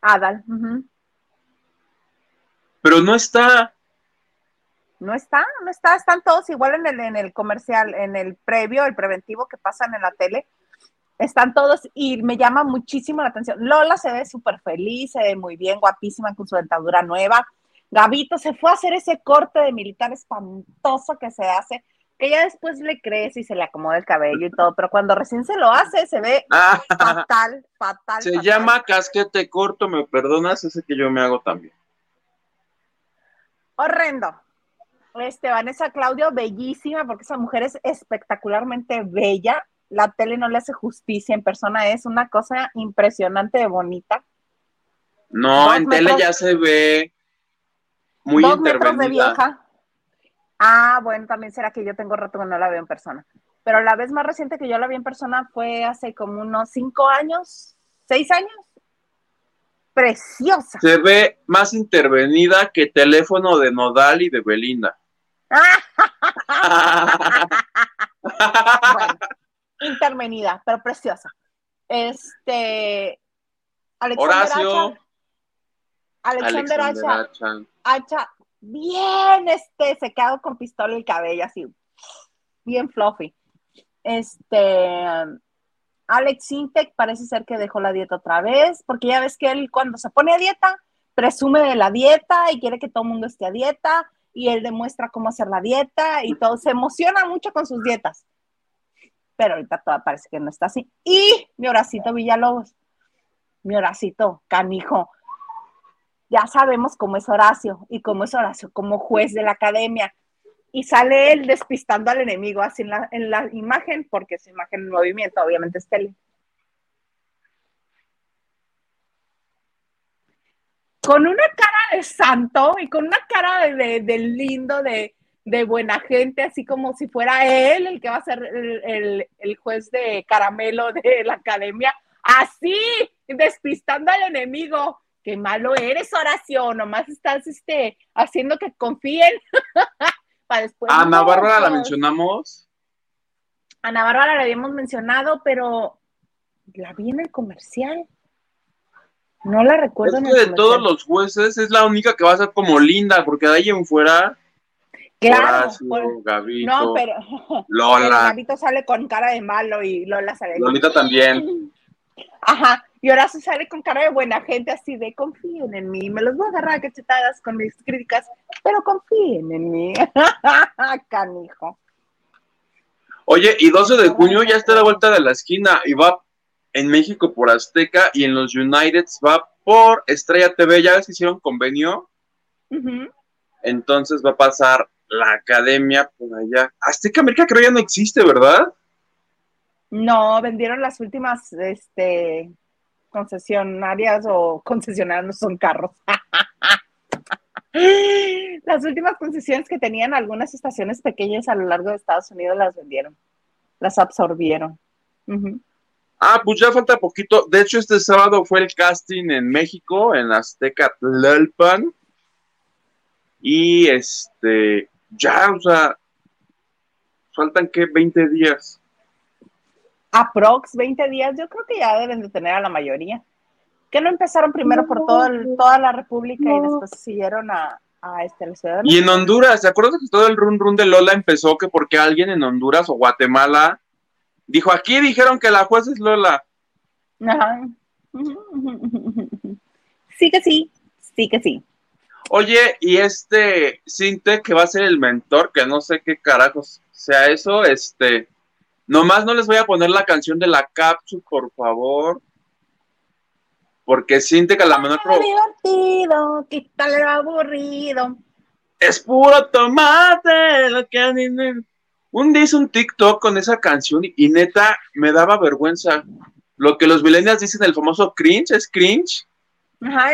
Adal. Pero no está. No está, no está, están todos igual en el, en el comercial, en el previo, el preventivo que pasan en la tele. Están todos y me llama muchísimo la atención. Lola se ve súper feliz, se ve muy bien, guapísima con su dentadura nueva. Gabito se fue a hacer ese corte de militar espantoso que se hace que ya después le crece y se le acomoda el cabello y todo, pero cuando recién se lo hace se ve ah. fatal, fatal. Se llama casquete corto, me perdonas, ese que yo me hago también. Horrendo. Este, Vanessa Claudio, bellísima, porque esa mujer es espectacularmente bella. La tele no le hace justicia, en persona es una cosa impresionante de bonita. No, en tele ya se ve muy dos metros de vieja Ah, bueno, también será que yo tengo rato que no la veo en persona. Pero la vez más reciente que yo la vi en persona fue hace como unos cinco años, seis años. Preciosa. Se ve más intervenida que teléfono de Nodal y de Belinda. bueno, intervenida, pero preciosa. Este. Alexander Horacio. Alexander, Hacha bien este, se quedó con pistola y cabello, así, bien fluffy. Este, Alex Intec parece ser que dejó la dieta otra vez, porque ya ves que él cuando se pone a dieta, presume de la dieta y quiere que todo el mundo esté a dieta, y él demuestra cómo hacer la dieta y todo, se emociona mucho con sus dietas. Pero ahorita todo parece que no está así. Y mi Horacito Villalobos, mi Horacito, canijo, ya sabemos cómo es Horacio y cómo es Horacio como juez de la academia. Y sale él despistando al enemigo así en la, en la imagen, porque su imagen en movimiento obviamente es tele. Con una cara de santo y con una cara de, lindo, de, buena gente, así como si fuera él el que va a ser el, el juez de caramelo de la academia, así, despistando al enemigo qué malo eres, oración, nomás estás este, haciendo que confíen. Para después. Ana Bárbara la mencionamos. Ana Bárbara la habíamos mencionado, pero la vi en el comercial. No la recuerdo. Es que de todos los jueces es la única que va a ser como linda, porque de ahí en fuera. Claro, Gabito, no, pero Lola. Gabito sale con cara de malo y Lola sale. Lolita también. Ajá, y ahora se sale con cara de buena gente, así de confíen en mí, me los voy a agarrar a cachetadas con mis críticas, pero confíen en mí. Canijo. Oye, y 12 de junio ya está a la vuelta de la esquina y va en México por Azteca y en los Uniteds va por Estrella TV. Ya ves que hicieron convenio. Entonces va a pasar la academia por allá. Azteca América creo ya no existe, ¿verdad? No, vendieron las últimas, este, concesionarias o concesionarias no son carros. las últimas concesiones que tenían algunas estaciones pequeñas a lo largo de Estados Unidos las vendieron, las absorbieron. Ah, pues ya falta poquito. De hecho, este sábado fue el casting en México, en Azteca Tlalpan. Y este, ya, o sea, faltan que 20 días aprox 20 días, yo creo que ya deben de tener a la mayoría. Que no empezaron primero por todo toda la República y después siguieron a, a este, la ciudad Y en Honduras, ¿se acuerdan que todo el run run de Lola empezó que porque alguien en Honduras o Guatemala Dijo, aquí dijeron que la juez es Lola. Ajá. Sí que sí, sí que sí. Oye, y este Cinte que va a ser el mentor, que no sé qué carajos sea eso, este, nomás no les voy a poner la canción de la cápsula, por favor. Porque Cinte que a la menor pro... divertido, quítale lo aburrido. Es puro tomate, lo que un día hice un TikTok con esa canción y, neta me daba vergüenza. Lo que los millennials dicen el famoso cringe, es cringe. Ajá,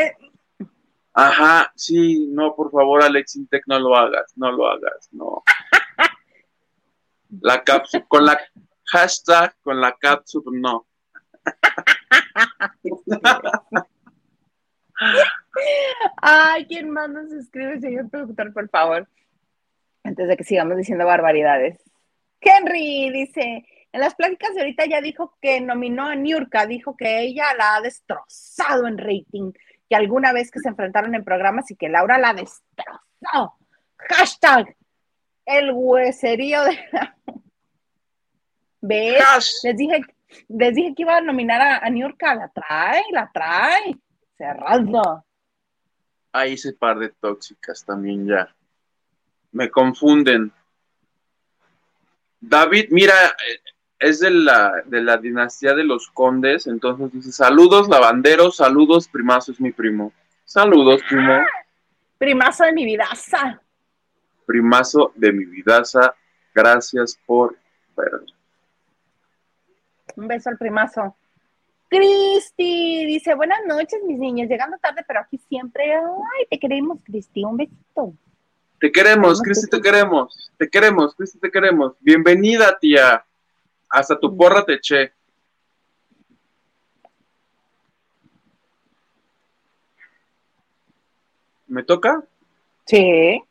Ajá, sí, no, por favor, Alex Intec, no lo hagas, no lo hagas, no. La cápsula, con la hashtag, con la cápsula, no. Ay, ¿quién más nos escribe, señor productor, por favor? Antes de que sigamos diciendo barbaridades. Henry dice, en las pláticas de ahorita ya dijo que nominó a Niurka, dijo que ella la ha destrozado en rating que alguna vez que se enfrentaron en programas y que Laura la destrozó. Hashtag el hueserío de ¿Ves? Les dije, les dije que iba a nominar a, a Niurka. La trae, la trae. Cerrado. Ahí ese par de tóxicas también ya. Me confunden. David, mira, eh, es de la, de la dinastía de los condes, entonces dice, saludos lavanderos, saludos, primazo es mi primo. Saludos, primo. Primazo de mi vidaza. Primazo de mi vidaza, gracias por verme. Un beso al primazo. Cristi dice, buenas noches, mis niños, llegando tarde, pero aquí siempre, ay, te queremos, Cristi, un besito. Te queremos, Cristi, te queremos, te queremos, Cristi, te queremos. Bienvenida, tía. Hasta tu porra te eché. ¿Me toca? Sí.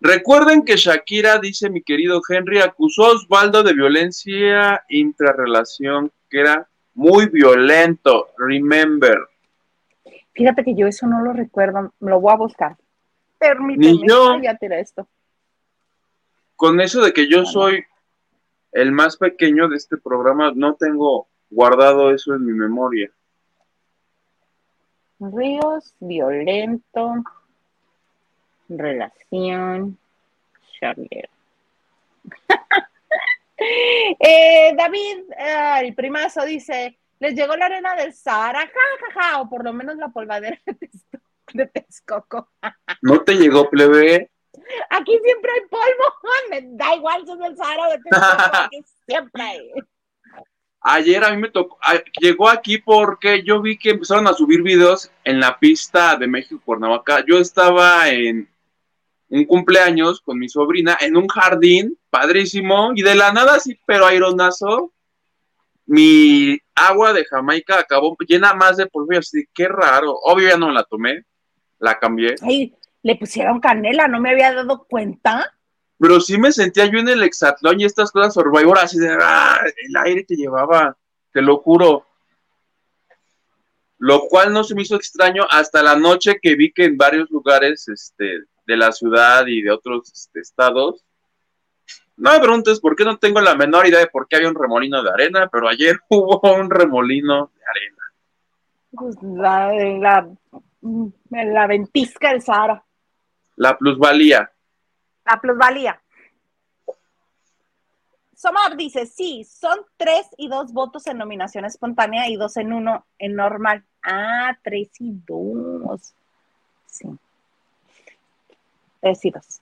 Recuerden que Shakira, dice mi querido Henry, acusó a Osvaldo de violencia intrarrelación, que era muy violento. Remember. Fíjate que yo eso no lo recuerdo, me lo voy a buscar. Permíteme, Ni yo. Esto. Con eso de que yo soy el más pequeño de este programa, no tengo guardado eso en mi memoria. Ríos, violento, relación, Xavier. Eh, David, eh, el primazo, dice, les llegó la arena del Sahara, ja, o por lo menos la polvadera de, Texcoco. ¿No te llegó, plebe? Aquí siempre hay polvo, me da igual si es el Sahara de aquí siempre hay. Ayer a mí me tocó, llegó aquí porque yo vi que empezaron a subir videos en la pista de México Cuernavaca. Yo estaba en un cumpleaños con mi sobrina en un jardín padrísimo y de la nada así, pero aironazo, mi agua de Jamaica acabó llena más de polvo. Así, qué raro. Obvio ya no la tomé, la cambié le pusieron canela, no me había dado cuenta. Pero sí me sentía yo en el hexatlón y estas cosas Survivor, así de, ah, el aire que llevaba, te lo juro. Lo cual no se me hizo extraño hasta la noche que vi que en varios lugares este, de la ciudad y de otros este, estados, no me preguntes por qué no tengo la menor idea de por qué había un remolino de arena, pero ayer hubo un remolino de arena. Pues la, la, la ventisca del Sahara. La plusvalía. La plusvalía. Somar dice, sí, son tres y dos votos en nominación espontánea y dos en uno en normal. Ah, tres y dos. Sí. Tres y dos.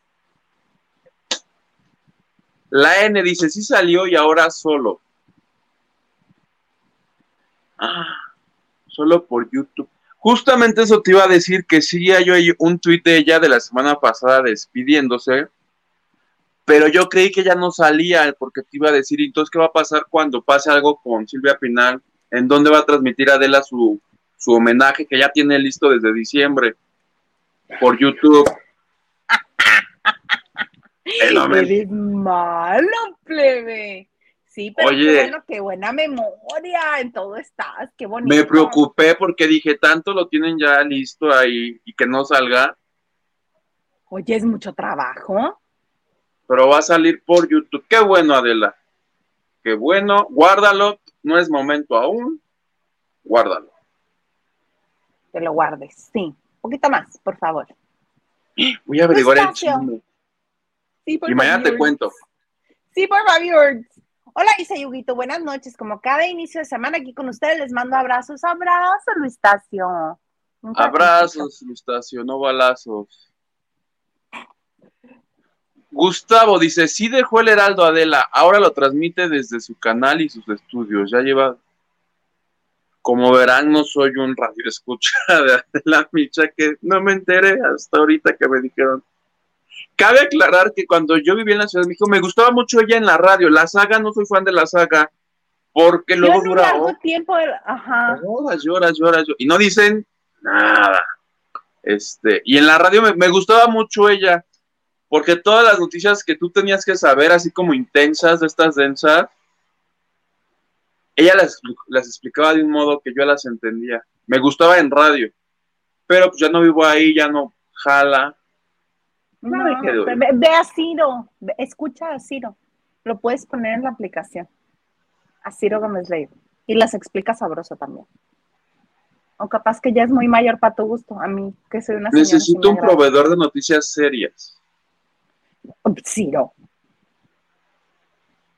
La N dice, sí salió y ahora solo. Ah, solo por YouTube. Justamente eso te iba a decir que sí yo hay un tuit de ella de la semana pasada despidiéndose, pero yo creí que ya no salía porque te iba a decir, entonces, ¿qué va a pasar cuando pase algo con Silvia Pinal? ¿En dónde va a transmitir Adela su, su homenaje que ya tiene listo desde diciembre por YouTube? Eres malo, plebe. Sí, pero Oye, qué bueno, qué buena memoria, en todo estás, qué bonito. Me preocupé porque dije, tanto lo tienen ya listo ahí y que no salga. Oye, es mucho trabajo. Pero va a salir por YouTube. Qué bueno, Adela. que bueno, guárdalo, no es momento aún, guárdalo. Que lo guardes, sí. Un poquito más, por favor. Voy a averiguar el chisme. Sí, por y mañana te cuento. Sí, por favor. Hola, Isa Yuguito, buenas noches. Como cada inicio de semana aquí con ustedes, les mando abrazos. Abrazos, Luistacio. Abrazos, Luistacio, no balazos. Gustavo dice, sí dejó el Heraldo Adela, ahora lo transmite desde su canal y sus estudios. Ya lleva, como verán, no soy un radio escucha de Adela Micha, que no me enteré hasta ahorita que me dijeron. Cabe aclarar que cuando yo vivía en la Ciudad de México, me gustaba mucho ella en la radio. La saga, no soy fan de la saga, porque luego dura tiempo, ajá. Lloras, lloras, lloras, y no dicen nada. Este, y en la radio me, me gustaba mucho ella porque todas las noticias que tú tenías que saber, así como intensas, de estas densas, ella las, explicaba de un modo que yo las entendía. Me gustaba en radio, pero pues ya no vivo ahí, ya no jala. No, ve, a Ciro, escucha a Ciro. Lo puedes poner en la aplicación. A Ciro Gómez Leiva. Y las explica sabroso también. O capaz que ya es muy mayor para tu gusto. A mí, que soy una Necesito un proveedor de noticias serias. Ciro.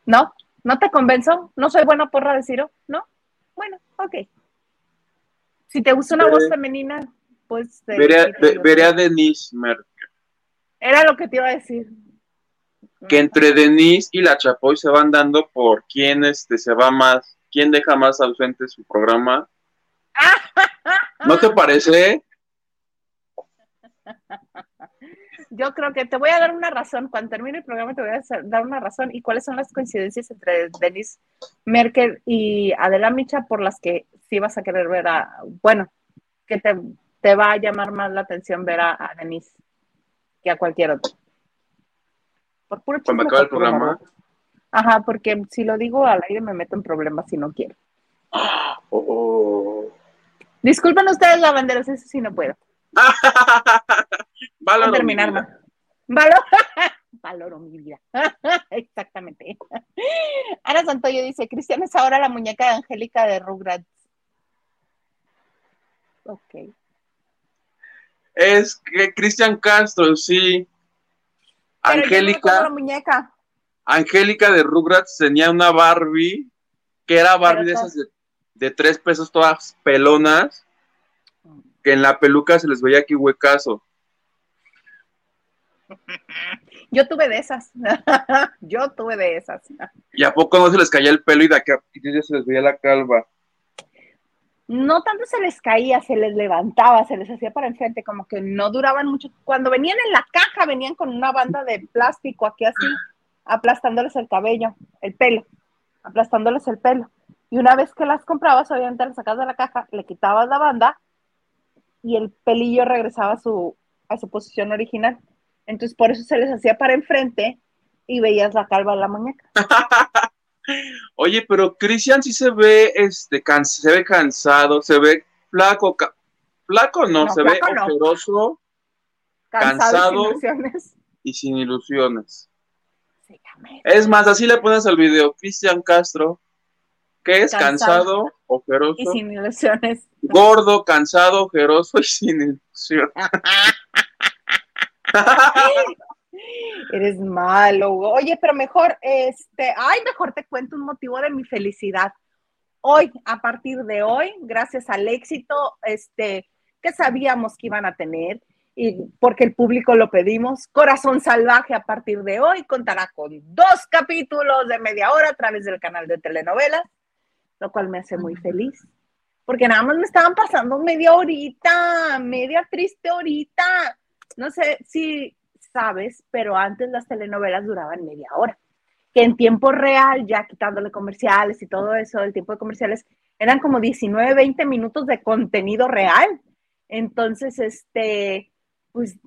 ¿No? ¿No te convenzo? ¿No soy buena porra de Ciro? ¿No? Bueno, ok. Si te gusta una voz femenina, pues... veré, a Denise Merkel. Era lo que te iba a decir. Que entre Denise y la Chapoy se van dando por quién este, se va más, quién deja más ausente su programa. ¿No te parece? yo creo que te voy a dar una razón. Cuando termine el programa te voy a dar una razón y cuáles son las coincidencias entre Denise Merkel y Adela Micha por las que sí vas a querer ver a, bueno, que te, va a llamar más la atención ver a, Denise que a cualquier otro. Por puro Cuando acabe el programa. Ajá, porque si lo digo al aire me meto en problemas si no quiero. Oh, oh. Disculpen ustedes, lavanderos, eso sí no puedo. Valoro terminar más. Valoro, valoro mi vida. Exactamente. Ana Santoyo dice, Cristian es ahora la muñeca de Angélica de Rugrats. Ok. Es que Cristian Castro, sí. Angélica. La muñeca. Angélica de Rugrats tenía una Barbie que era Barbie de esas de, de, tres pesos todas pelonas que en la peluca se les veía aquí huecazo. Yo tuve de esas. Yo tuve de esas. ¿Y a poco no se les caía el pelo y de aquí se les veía la calva? No tanto se les caía, se les levantaba, se les hacía para enfrente, como que no duraban mucho. Cuando venían en la caja, venían con una banda de plástico aquí así, aplastándoles el cabello, el pelo, aplastándoles el pelo. Y una vez que las comprabas, obviamente las sacabas de la caja, le quitabas la banda y el pelillo regresaba a su, a su posición original. Entonces por eso se les hacía para enfrente y veías la calva de la muñeca. Oye, pero Cristian sí se ve, este, se ve cansado, se ve flaco, flaco no, se ve operoso, cansado, y sin ilusiones. es más, así le pones al video, Cristian Castro, que es cansado, ojeroso. Y sin ilusiones. Gordo, cansado, ojeroso y sin ilusiones. Eres malo. Oye, pero mejor, este, ay, mejor te cuento un motivo de mi felicidad. Hoy, a partir de hoy, gracias al éxito, este, que sabíamos que iban a tener, y porque el público lo pedimos, Corazón Salvaje a partir de hoy contará con dos capítulos de media hora a través del canal de telenovelas, lo cual me hace muy feliz, porque nada más me estaban pasando media horita, media triste horita no sé si sabes, pero antes las telenovelas duraban media hora, que en tiempo real, ya quitándole comerciales y todo eso, el tiempo de comerciales, eran como 19, 20 minutos de contenido real. Entonces, este, pues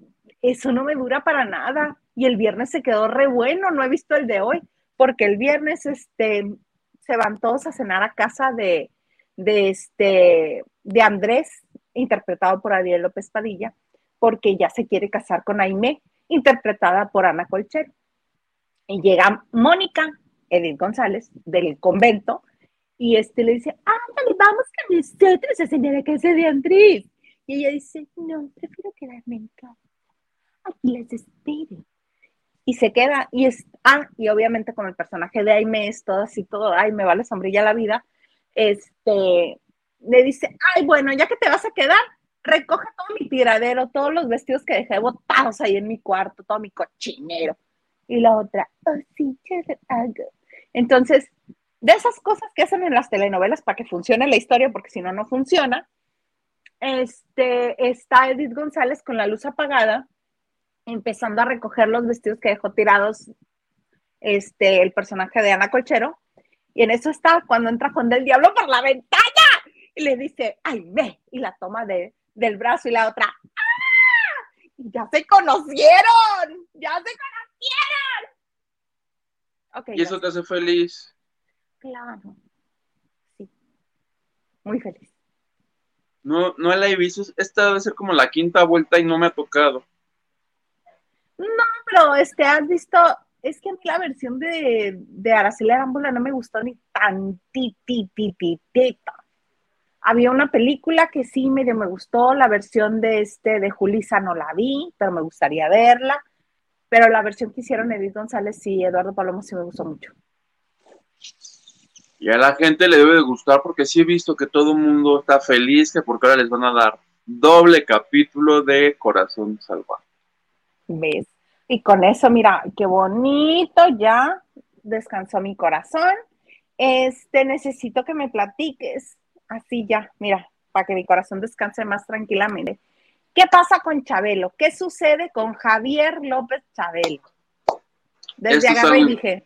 eso no me dura para nada. Y el viernes se quedó re bueno, no he visto el de hoy, porque el viernes, este, se van todos a cenar a casa de, de este, de Andrés, interpretado por Ariel López Padilla, porque ya se quiere casar con Aime, interpretada por Ana Colcher. Y llega Mónica, Edith González, del convento, y este le dice, ándale, vamos con nosotros a cenar a casa de Andrés. Y ella dice, no, prefiero quedarme en casa. Aquí les espero. Y se queda, y es, ah, y obviamente con el personaje de Aime es todo así, todo, ay, me vale sombrilla la vida, este, le dice, ay, bueno, ya que te vas a quedar, recoge todo mi tiradero, todos los vestidos que dejé botados ahí en mi cuarto, todo mi cochinero. Y la otra, oh, sí, yo hago. Entonces, de esas cosas que hacen en las telenovelas para que funcione la historia, porque si no, no funciona, este, está Edith González con la luz apagada, empezando a recoger los vestidos que dejó tirados este, el personaje de Ana Colchero, y en eso está cuando entra Juan del Diablo por la ventana y le dice, ay, ve, y la toma de, del brazo y la otra, ¡ah! Ya se conocieron, ya se conocieron. Okay, ¿Y eso te hace feliz? Claro. Sí. Muy feliz. No, no la he visto. Esta debe ser como la quinta vuelta y no me ha tocado. No, pero este, has visto, es que a mí la versión de, de Araceli Arámbula no me gustó ni tantitititita. Había una película que sí medio me gustó, la versión de este de Julisa no la vi, pero me gustaría verla. Pero la versión que hicieron Edith González y Eduardo Palomo sí me gustó mucho. Y a la gente le debe de gustar porque sí he visto que todo el mundo está feliz que porque ahora les van a dar doble capítulo de Corazón Salvaje. ¿Ves? Y con eso, mira, qué bonito, ya descansó mi corazón. Este, necesito que me platiques, así ya, mira, para que mi corazón descanse más tranquilamente. ¿Qué pasa con Chabelo? ¿Qué sucede con Javier López Chabelo? Desde agarré y dije,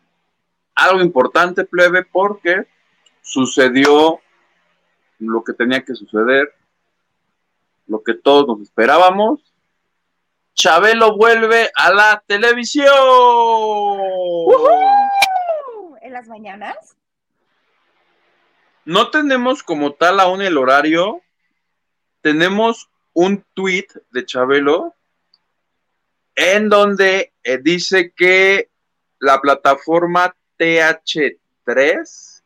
algo importante, plebe, porque sucedió lo que tenía que suceder, lo que todos nos esperábamos. Chabelo vuelve a la televisión. ¿En las mañanas? No tenemos como tal aún el horario. Tenemos un tweet de Chabelo en donde eh, dice que la plataforma TH3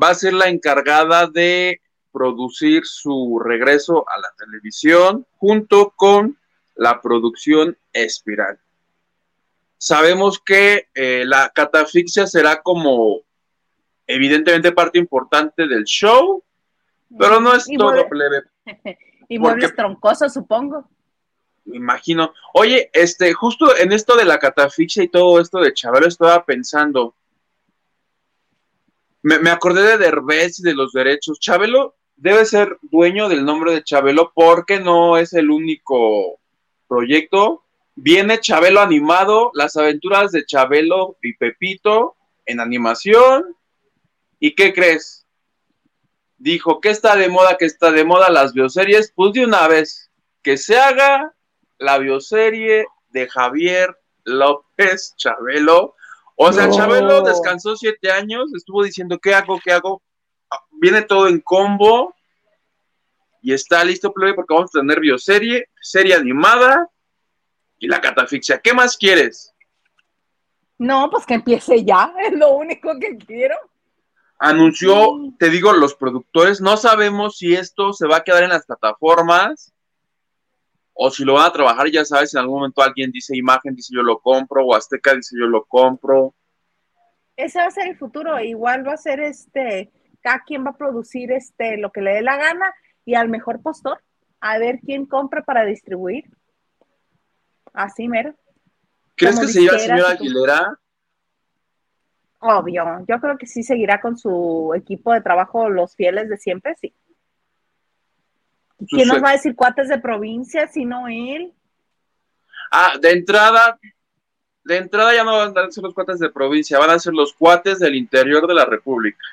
va a ser la encargada de producir su regreso a la televisión junto con la producción Espiral. Sabemos que eh, la catafixia será como evidentemente parte importante del show, pero no es todo plebe. Y muebles troncosos, supongo imagino. Oye, este, justo en esto de la catafixia y todo esto de Chabelo, estaba pensando. Me, acordé de Derbez y de los derechos. Chabelo debe ser dueño del nombre de Chabelo porque no es el único proyecto. Viene Chabelo animado, las aventuras de Chabelo y Pepito en animación. ¿Y qué crees? Dijo, ¿qué está de moda? ¿Qué está de moda las bioseries? Pues de una vez, que se haga la bioserie de Javier López Chabelo. O sea, Chabelo descansó siete años, estuvo diciendo, ¿qué hago? ¿Qué hago? Viene todo en combo y está listo, porque vamos a tener bioserie, serie animada y la catafixia. ¿Qué más quieres? No, pues que empiece ya, es lo único que quiero. Anunció, te digo, los productores, no sabemos si esto se va a quedar en las plataformas o si lo van a trabajar, ya sabes, en algún momento alguien dice imagen, dice yo lo compro, o Azteca dice yo lo compro. Ese va a ser el futuro, igual va a ser este, cada quien va a producir este lo que le dé la gana y al mejor postor, a ver quién compra para distribuir. Así mero. ¿Crees que seguirá el señor Aguilera? Obvio, yo creo que sí seguirá con su equipo de trabajo, los fieles de siempre, sí. ¿Quién nos va a decir cuates de provincia si no él? Ah, de entrada, de entrada ya no van a ser los cuates de provincia, van a ser los cuates del interior de la República.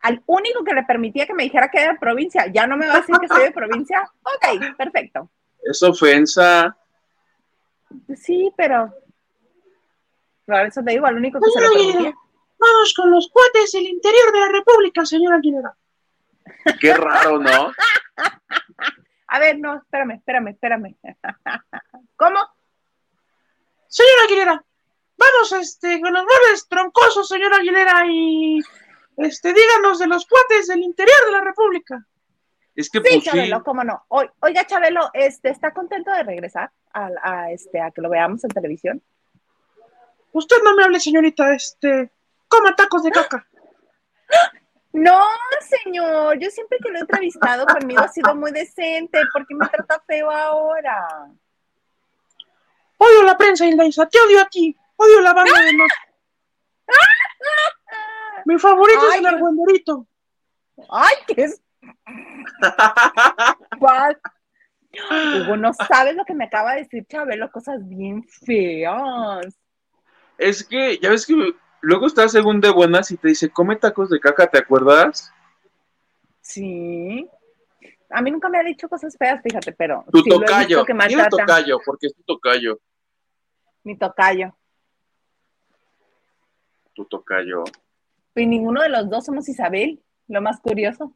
Al único que le permitía que me dijera que era de provincia, ya no me va a decir que soy de provincia. Ok, perfecto. Es ofensa. Sí, pero. Por eso te digo, al único que se le permitía. Vamos con los cuates del interior de la República, señora Aguilera. Qué raro, ¿no? A ver, no, espérame, espérame, espérame. ¿Cómo? Señora Aguilera, vamos, este, con los muebles troncosos, señor Aguilera, y este, díganos de los cuates del interior de la República. Es que Sí, pues sí, Chabelo, cómo no. Oi- Oiga, Chabelo, este, ¿está contento de regresar a, a, este, a que lo veamos en televisión? Usted no me hable, señorita, este, coma tacos de caca. No, señor, yo siempre que lo he entrevistado conmigo ha sido muy decente. ¿Por qué me trata feo ahora? Odio la prensa, Hilda te odio a ti, odio la banda de nos. Mi favorito Ay, es el argüenderito. ¡Ay, qué es! Hugo, no sabes lo que me acaba de decir Chabelo, cosas bien feas. Es que, ya ves que luego estás según de buenas y te dice, come tacos de caca, ¿te acuerdas? Sí. A mí nunca me ha dicho cosas feas, fíjate, pero Tu sí tocayo, que maltrata. tocayo, porque es tu tocayo, Mi tocayo. tu tocayo. Y ninguno de los dos somos Isabel, lo más curioso.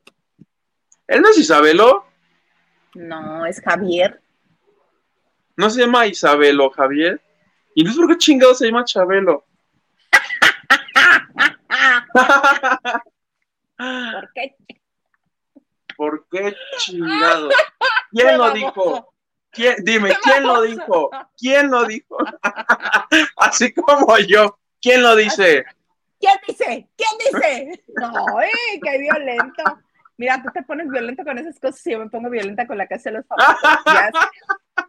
¿Él no es Isabelo? No, es Javier. ¿No se llama Isabelo, Javier? ¿Y entonces por qué chingado se llama Chabelo? ¿Por qué? ¿Por qué chingado? ¿Quién lo dijo? ¿Quién, dime, ¿quién lo dijo? ¿Quién lo dijo? Así como yo. ¿Quién lo dice? ¿Quién dice? ¿Quién dice? No, eh, qué violento. Mira, tú te pones violento con esas cosas y yo me pongo violenta con la casa de los famosos. Ya,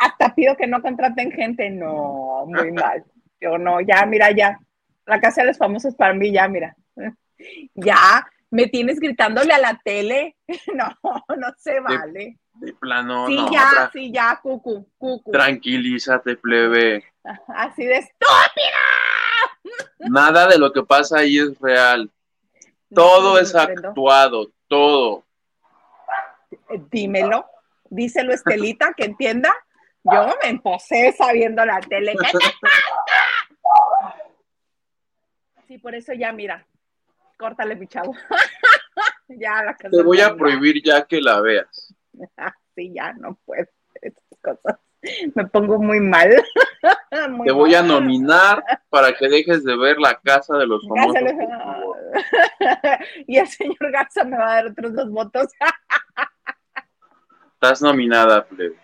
hasta pido que no contraten gente. No, muy mal. Yo no, ya, mira, ya. La casa de los famosos para mí, ya, mira. Ya, me tienes gritándole a la tele. No, no se vale. De plano, Sí, no. ya, sí, ya, cucu, cucu. tranquilízate, plebe. Así de estúpida. Nada de lo que pasa ahí es real. Todo No, es actuado, todo. dímelo, díselo Estelita, que entienda. Yo me emposesa viendo la tele. ¿Qué te pasa? Sí, por eso ya, mira, córtale, mi chavo. ya, la Te voy a prohibir ya que la veas. Sí, ya, no puedo. Estas cosas. Me pongo muy mal. Muy Te voy a nominar para que dejes de ver la casa de los famosos. Y el señor Garza me va a dar otros dos votos. Estás nominada, plebe.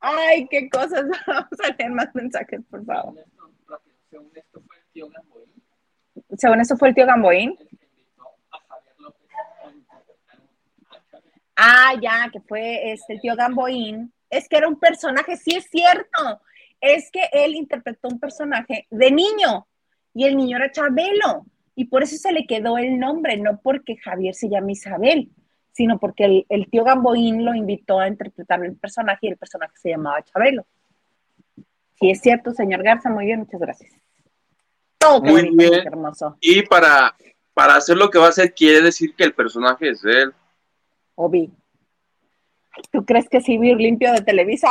Ay, qué cosas. Vamos a leer más mensajes, por favor. Según esto fue el tío Gamboín Según eso fue el tío Gamboín. Ah, ya, que fue este el tío Gamboín. Es que era un personaje, sí es cierto. Es que él interpretó un personaje de niño y el niño era Chabelo. Y por eso se le quedó el nombre, no porque Javier se llama Isabel, sino porque el, el tío Gamboín lo invitó a interpretar el personaje y el personaje se llamaba Chabelo. Sí, es cierto, señor Garza, muy bien, muchas gracias. Todo Muy bonito, bien. hermoso. Y para, para hacer lo que va a hacer, quiere decir que el personaje es él. Obi. ¿Tú crees que sí vi limpio de Televisa?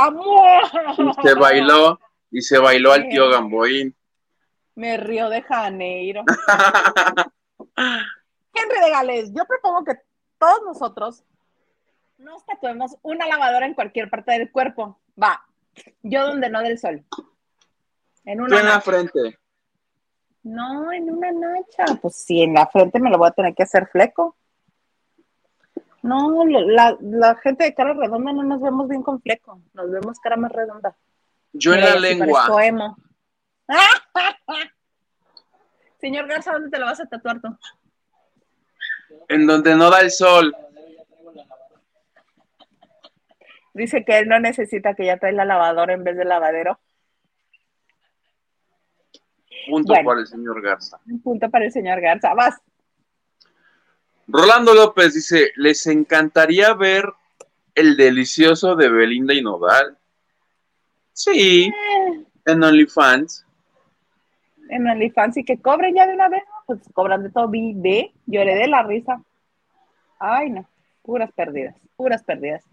Y se bailó, y se bailó al tío Gamboín. Me río de Janeiro. Henry de Gales, yo propongo que todos nosotros nos tatuemos una lavadora en cualquier parte del cuerpo. Va, yo donde no del sol. En una en la frente. No, en una nacha. Pues sí, en la frente me lo voy a tener que hacer fleco. No, la, la gente de cara redonda no nos vemos bien con fleco. Nos vemos cara más redonda. Yo en Mira, la ya sí lengua. emo. Señor Garza, ¿dónde te lo vas a tatuar tú? En donde no da el sol. Dice que él no necesita que ya trae la lavadora en vez de lavadero. Punto Bueno. para el señor Garza. Un punto para el señor Garza. Vas. Rolando López dice, ¿les encantaría ver el delicioso de Belinda y Nodal? Sí, Eh, en OnlyFans. en OnlyFans y que cobren ya de una vez. ¿no? Pues cobran de todo. Vi, ve, lloré de la risa. Ay, no. Puras pérdidas, puras pérdidas.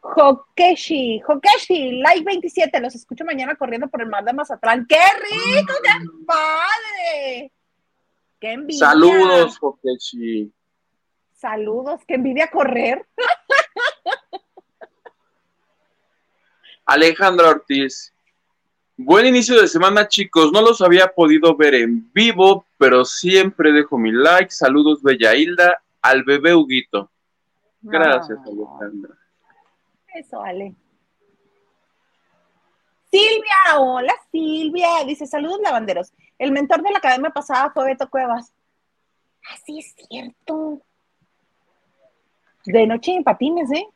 Hokeshi, Hokeshi, like 27, los escucho mañana corriendo por el mar de Mazatlán. ¡Qué rico, qué padre! ¡Qué envidia! Saludos, Jokechi. Saludos, qué envidia correr. Alejandra Ortiz. Buen inicio de semana, chicos. No los había podido ver en vivo, pero siempre dejo mi like. Saludos, Bella Hilda, al bebé Huguito. Gracias, No. Alejandra. Eso, Ale. Silvia, hola Silvia. Dice, saludos lavanderos. El mentor de la academia pasada fue Beto Cuevas. Así es cierto. De noche en patines, ¿eh?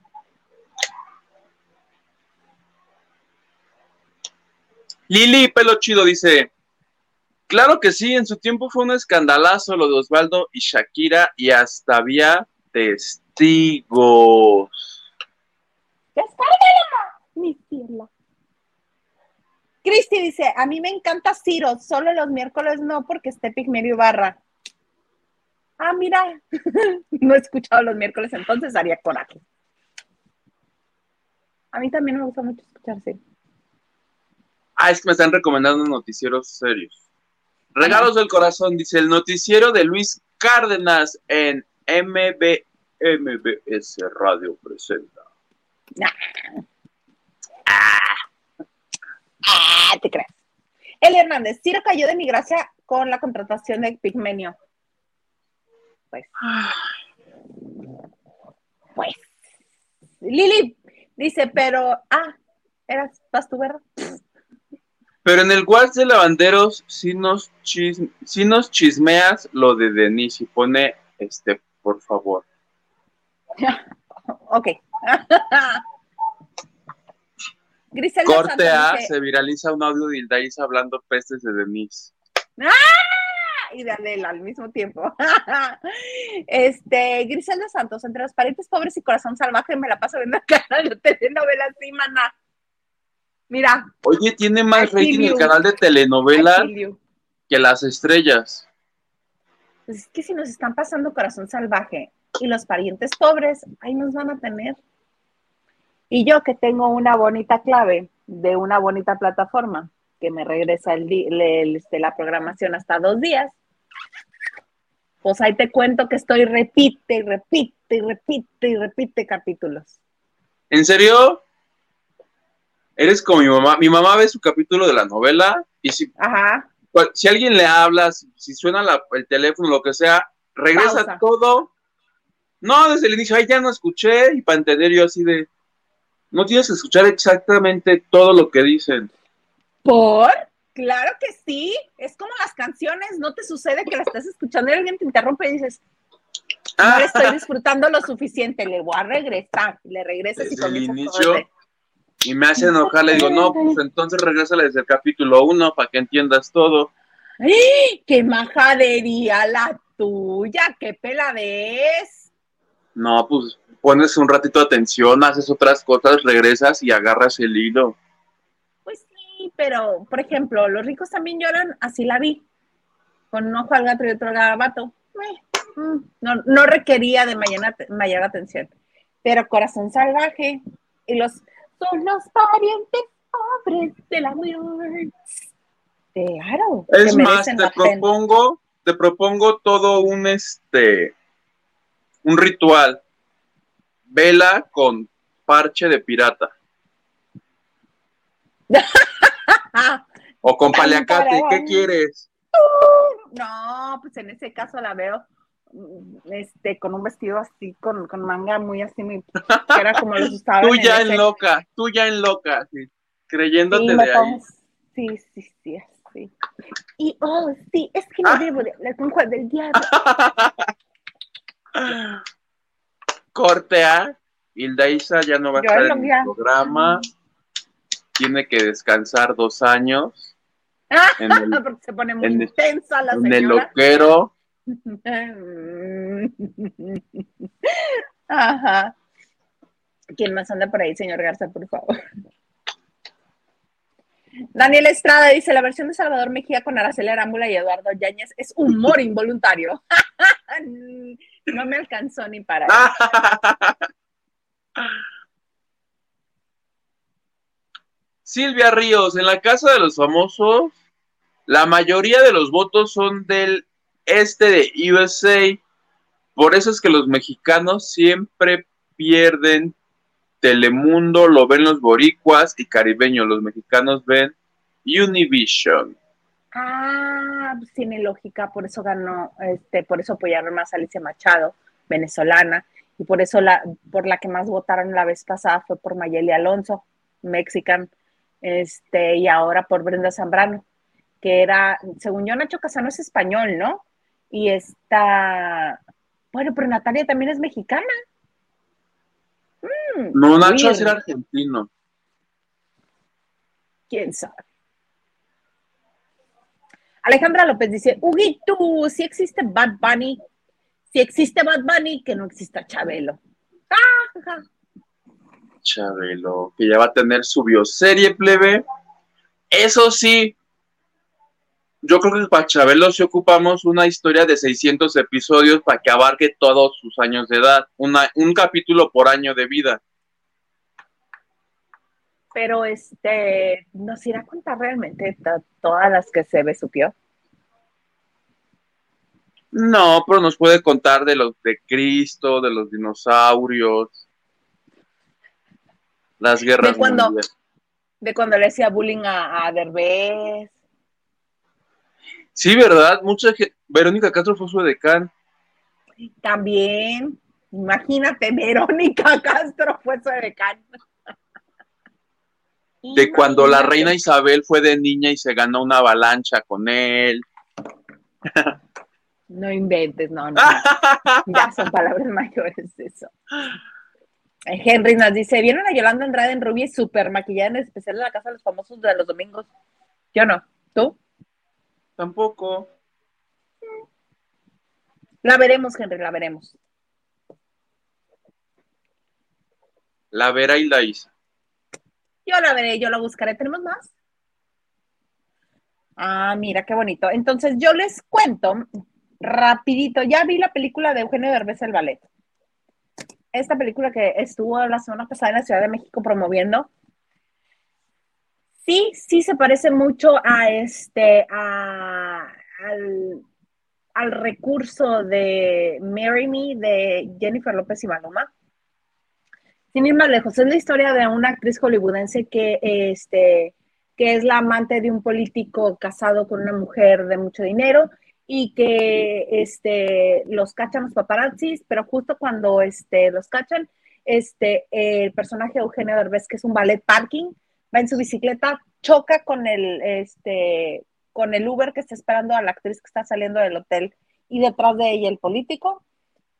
Lili, pelo chido, dice. Claro que sí, en su tiempo fue un escandalazo lo de Osvaldo y Shakira y hasta había testigos. ¡Descárgala! Cristi dice, a mí me encanta Ciro, solo los miércoles no porque esté Pigmerio Ibarra. Ah, mira, no he escuchado los miércoles, entonces haría coraje. A mí también me gusta mucho escuchar Ciro. Ah, es que me están recomendando noticieros serios. Regalos del corazón, dice el noticiero de Luis Cárdenas en MB, MBS Radio presenta. Ah, te creas. Eli Hernández, Ciro cayó de mi gracia con la contratación de Pigmenio. Pues. Pues. Lili dice, pero, ah, eras, vas tú, ¿verdad? Pero en el WhatsApp de Lavanderos sí nos, chis, sí nos chismeas lo de Denise y pone, este, por favor. ok. Griselda Corte A, se viraliza un audio de Hildaís hablando pestes de Denise. y de Adela al mismo tiempo. este, Griselda Santos, entre los parientes pobres y corazón salvaje, me la paso viendo canal de telenovelas, sí, mana. Mira, Oye, tiene más rating el canal de telenovela que las estrellas. Pues es que si nos están pasando corazón salvaje y los parientes pobres, ahí nos van a tener. Y yo que tengo una bonita clave de una bonita plataforma que me regresa el, el- este, la programación hasta dos días, pues ahí te cuento que estoy repite y repite y repite y repite capítulos. ¿En serio? Eres como mi mamá. Mi mamá ve su capítulo de la novela y si, Ajá. si alguien le habla, si, si suena la- el teléfono, lo que sea, regresa Pausa. todo. No, desde el inicio, ay, ya no escuché y para entender yo así de... No tienes que escuchar exactamente todo lo que dicen. ¿Por? Claro que sí. Es como las canciones, no te sucede que las estás escuchando y alguien te interrumpe y dices, no le estoy disfrutando lo suficiente, le voy a regresar. Le regresas y el comienzas inicio, Y me hace enojar, le digo, no, pues entonces regresa desde el capítulo 1 para que entiendas todo. ¡Ay! ¡Qué majadería la tuya! ¡Qué peladez! No, pues pones un ratito de atención, haces otras cosas, regresas y agarras el hilo. Pues sí, pero, por ejemplo, los ricos también lloran, así la vi. Con un ojo al gato y otro al garabato. Eh, mm, no, no requería de mayor, mayor atención. Pero corazón salvaje y los son los parientes pobres del amor. Claro. Es más, te la pena. propongo, te propongo todo un este un ritual. Vela con parche de pirata. O con Tan paliacate, ¿qué quieres? No, pues en ese caso la veo este con un vestido así, con, con manga muy así, muy, que era como los usaban Tú ya ese- en loca, tú ya en loca, sí, Sí, creyéndote me de ahí. pongo- sí, sí, sí, sí. Y, oh, sí, es que no Ah. debo de hablar con Juan del Diablo. Corte A, Hilda Isa ya no va a Yo estar en el programa. Tiene que descansar dos años en el, Porque se pone muy en- intensa la en el señora. loquero. Ajá. ¿Quién más anda por ahí, señor Garza, por favor? Daniel Estrada dice, la versión de Salvador Mejía con Araceli Arámbula y Eduardo Yáñez es humor involuntario. no me alcanzó ni para. Silvia Ríos, en la casa de los famosos, la mayoría de los votos son del este de USA. Por eso es que los mexicanos siempre pierden Telemundo, lo ven los boricuas y caribeños. Los mexicanos ven Univision. Ah, pues tiene lógica, por eso ganó, este, por eso apoyaron más a Alicia Machado, venezolana, y por eso la, por la que más votaron la vez pasada fue por Mayeli Alonso, mexican, este, y ahora por Brenda Zambrano, que era, según yo, Nacho Casano es español, ¿no? Y está, bueno, pero Natalia también es mexicana. Mm, No, Nacho era argentino. quién sabe. Alejandra López dice, Huguito, si existe Bad Bunny, si existe Bad Bunny, que no exista Chabelo. Ah, ja. Chabelo, que ya va a tener su bioserie plebe. Eso sí, yo creo que para Chabelo sí ocupamos una historia de 600 episodios para que abarque todos sus años de edad, una- un capítulo por año de vida. Pero este, ¿nos irá a contar realmente to- todas las que se besupió? No, pero nos puede contar de los de Cristo, de los dinosaurios, las guerras De cuando- mundiales. De cuando le hacía bullying a, a Derbez. Sí, ¿verdad? Mucha gente, Verónica Castro fue su decán. También, imagínate, Verónica Castro fue su decán. De cuando la reina Isabel fue de niña y se ganó una avalancha con él. No inventes, no, no. Ya son palabras mayores eso. Eh, Henry nos dice, ¿vieron a Yolanda Andrade en Ruby super maquillada en el especial de la Casa de los Famosos de los domingos? Yo no. ¿Tú? Tampoco. La veremos, Henry, la veremos. La Vera y la Isa. Yo la veré, yo la buscaré. ¿Tenemos más? Ah, mira, qué bonito. Entonces, yo les cuento rapidito. Ya vi la película de Eugenio Derbez, El Ballet. Esta película que estuvo la semana pasada en la Ciudad de México promoviendo. Sí, sí se parece mucho a este, al, al recurso de Marry Me de Jennifer López y Maluma. Sin ir más lejos, es la historia de una actriz hollywoodense que, este, que es la amante de un político casado con una mujer de mucho dinero y que este, los cachan los paparazzis, pero justo cuando este, los cachan, este, el personaje Eugenio Derbez, que es un ballet parking, va en su bicicleta, choca con el, este, con el Uber que está esperando a la actriz que está saliendo del hotel y detrás de ella el político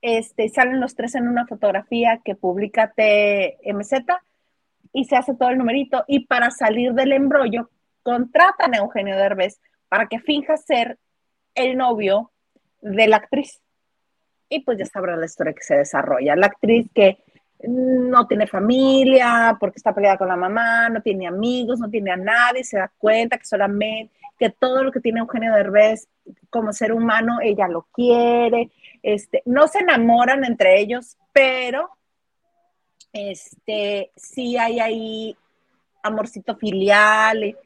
este, salen los tres en una fotografía que publica TMZ y se hace todo el numerito. Y para salir del embrollo, contratan a Eugenio Derbez para que finja ser el novio de la actriz. Y pues ya sabrá la historia que se desarrolla. La actriz que no tiene familia porque está peleada con la mamá, no tiene amigos, no tiene a nadie, se da cuenta que solamente que todo lo que tiene Eugenio Derbez como ser humano, ella lo quiere, este, no se enamoran entre ellos, pero este, sí hay ahí amorcito filial. eh,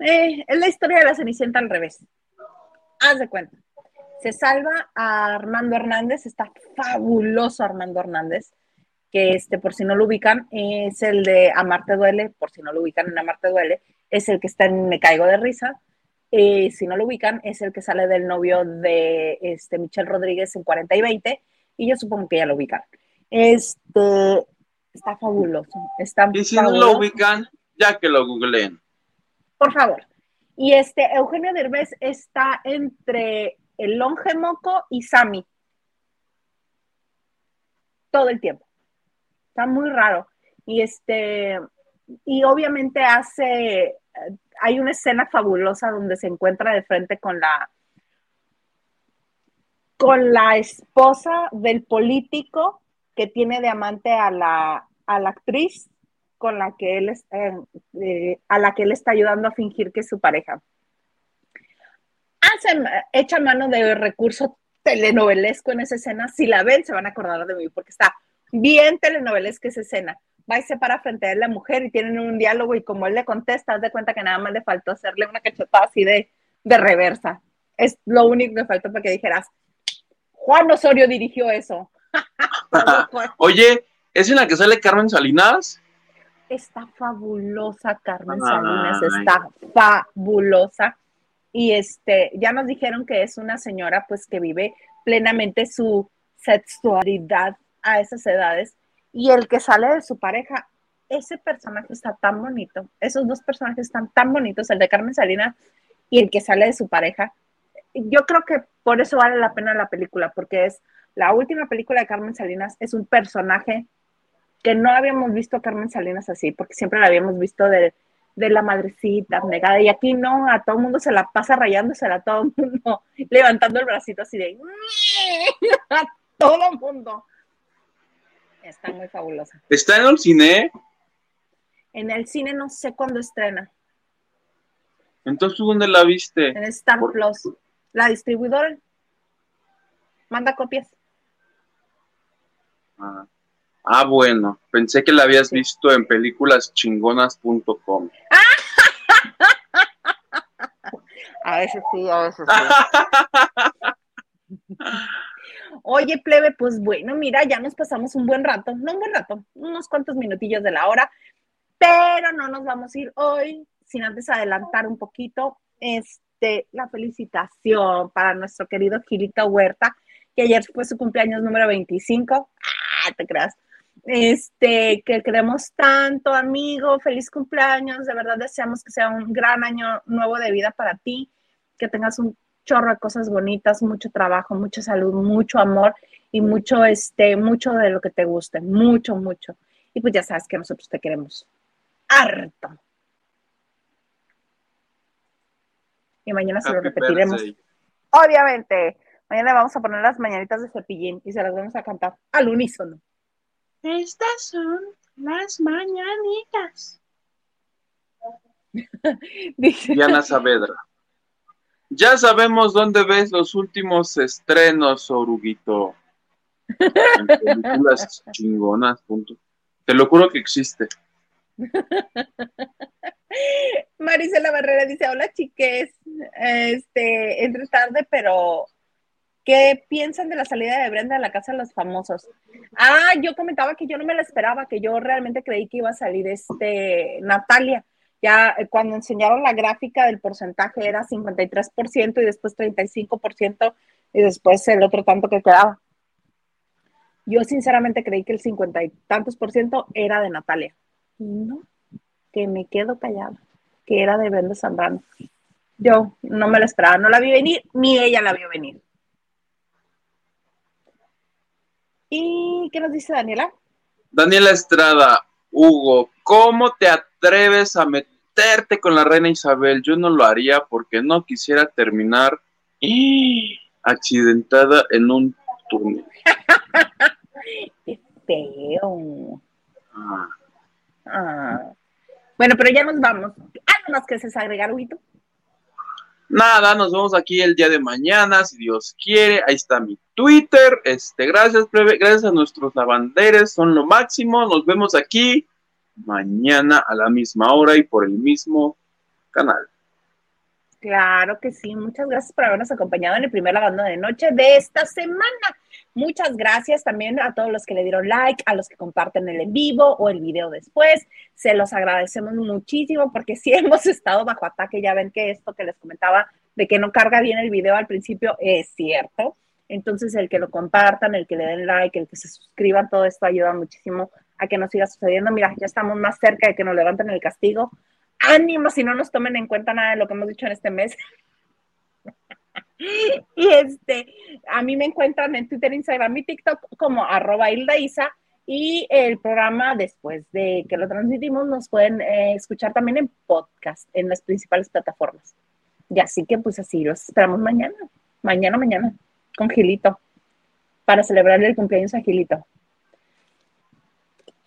eh, es la historia de la Cenicienta al revés. Haz de cuenta. Se salva a Armando Hernández, está fabuloso Armando Hernández, que este, por si no lo ubican, es el de Amarte Duele, por si no lo ubican en Amarte Duele, es el que está en Me Caigo de Risa. Eh, si no lo ubican, es el que sale del novio de este, Michelle Rodríguez en 40 y 20, y yo supongo que ya lo ubican. Este, está fabuloso. Está Y si no lo ubican, ya que lo googleen. Por favor. Y este, Eugenio Derbez está entre el longe moco y Sammy. Todo el tiempo. Está muy raro. Y este, y obviamente hace, eh, hay una escena fabulosa donde se encuentra de frente con la, con la esposa del político que tiene de amante a la, a la actriz con la que él eh, eh, a la que él está ayudando a fingir que es su pareja. Hacen, echa mano de recurso telenovelesco en esa escena. Si la ven, se van a acordar de mí porque está bien telenovelesca esa escena. Va y se para frente a la mujer y tienen un diálogo y como él le contesta, haz de cuenta que nada más le faltó hacerle una cachetada así de, de reversa. Es lo único que faltó para que dijeras, Juan Osorio dirigió eso. Oye, ¿es en la que sale Carmen Salinas? Está fabulosa, Carmen Ay. Salinas, está fabulosa. Y este, ya nos dijeron que es una señora pues que vive plenamente su sexualidad a esas edades. Y el que sale de su pareja, ese personaje está tan bonito. Esos dos personajes están tan bonitos, el de Carmen Salinas y el que sale de su pareja. Yo creo que por eso vale la pena la película, porque es la última película de Carmen Salinas, es un personaje que no habíamos visto a Carmen Salinas así, porque siempre la habíamos visto de, de la madrecita negada, y aquí no, a todo el mundo se la pasa rayándosela, a todo el mundo levantando el bracito así de a todo el mundo. Está muy fabulosa. ¿Está en el cine? En el cine no sé cuándo estrena, Entonces, ¿tú dónde la viste? en Star Por- Plus. La distribuidora manda copias. Ah. Ah, bueno. Pensé que la habías visto en películaschingonas.com. A veces sí, a veces sí. Oye, plebe, pues bueno, mira, ya nos pasamos un buen rato, no un buen rato, unos cuantos minutillos de la hora, pero no nos vamos a ir hoy sin antes adelantar un poquito este, la felicitación para nuestro querido Gilito Huerta, que ayer fue su cumpleaños número 25. Ah, te creas. Este, que queremos tanto, amigo, feliz cumpleaños, de verdad deseamos que sea un gran año nuevo de vida para ti, que tengas un chorro de cosas bonitas, mucho trabajo, mucha salud, mucho amor y mucho, este, mucho de lo que te guste, mucho, mucho. Y pues ya sabes que nosotros te queremos harto. Y mañana se lo repetiremos. birthday. Obviamente, mañana vamos a poner las mañanitas de cepillín y se las vamos a cantar al unísono. Estas son las mañanitas. Dice, Diana Saavedra. Ya sabemos dónde ves los últimos estrenos, Oruguito. En películas chingonas. punto. Te lo juro que existe. Marisela Barrera dice, hola chiques, este, entre tarde, pero ¿qué piensan de la salida de Brenda a la casa de los famosos? Ah, yo comentaba que yo no me la esperaba, que yo realmente creí que iba a salir este Natalia. Ya eh, cuando enseñaron la gráfica del porcentaje era 53% y después 35% y después el otro tanto que quedaba. Yo sinceramente creí que el 50 y tantos por ciento era de Natalia. No, que me quedo callada, que era de Brenda Zambrano. Yo no me la esperaba, no la vi venir, ni ella la vio venir. ¿Y qué nos dice Daniela? Daniela Estrada, Hugo, ¿cómo te atreves a meterte con la reina Isabel? Yo no lo haría porque no quisiera terminar ¡ih! accidentada en un túnel. Qué feo. Ah, Ah. Bueno, pero ya nos vamos. ¿Algo más que desees agregar, Huito? Nada, nos vemos aquí el día de mañana, si Dios quiere. Ahí está mi Twitter. Este, gracias, plebe, gracias a nuestros lavanderes, son lo máximo. Nos vemos aquí mañana a la misma hora y por el mismo canal. Claro que sí. Muchas gracias por habernos acompañado en el primer lavando de noche de esta semana. Muchas gracias también a todos los que le dieron like, a los que comparten el en vivo o el video después. Se los agradecemos muchísimo porque sí hemos estado bajo ataque. Ya ven que esto que les comentaba de que no carga bien el video al principio es cierto. Entonces, el que lo compartan, el que le den like, el que se suscriban, todo esto ayuda muchísimo a que nos siga sucediendo. Mira, ya estamos más cerca de que nos levanten el castigo. Ánimo si no nos tomen en cuenta nada de lo que hemos dicho en este mes. y este, a mí me encuentran en Twitter, Instagram y TikTok como arroba Hilda. Y el programa, después de que lo transmitimos, nos pueden eh, escuchar también en podcast, en las principales plataformas. Y así que, pues así los esperamos mañana. Mañana, mañana, con Gilito, para celebrar el cumpleaños a Gilito.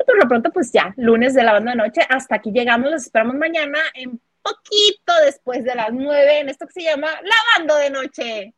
Por lo pronto, pues ya, lunes de la banda de noche, hasta aquí llegamos, los esperamos mañana en poquito después de las nueve, en esto que se llama Lavando de Noche.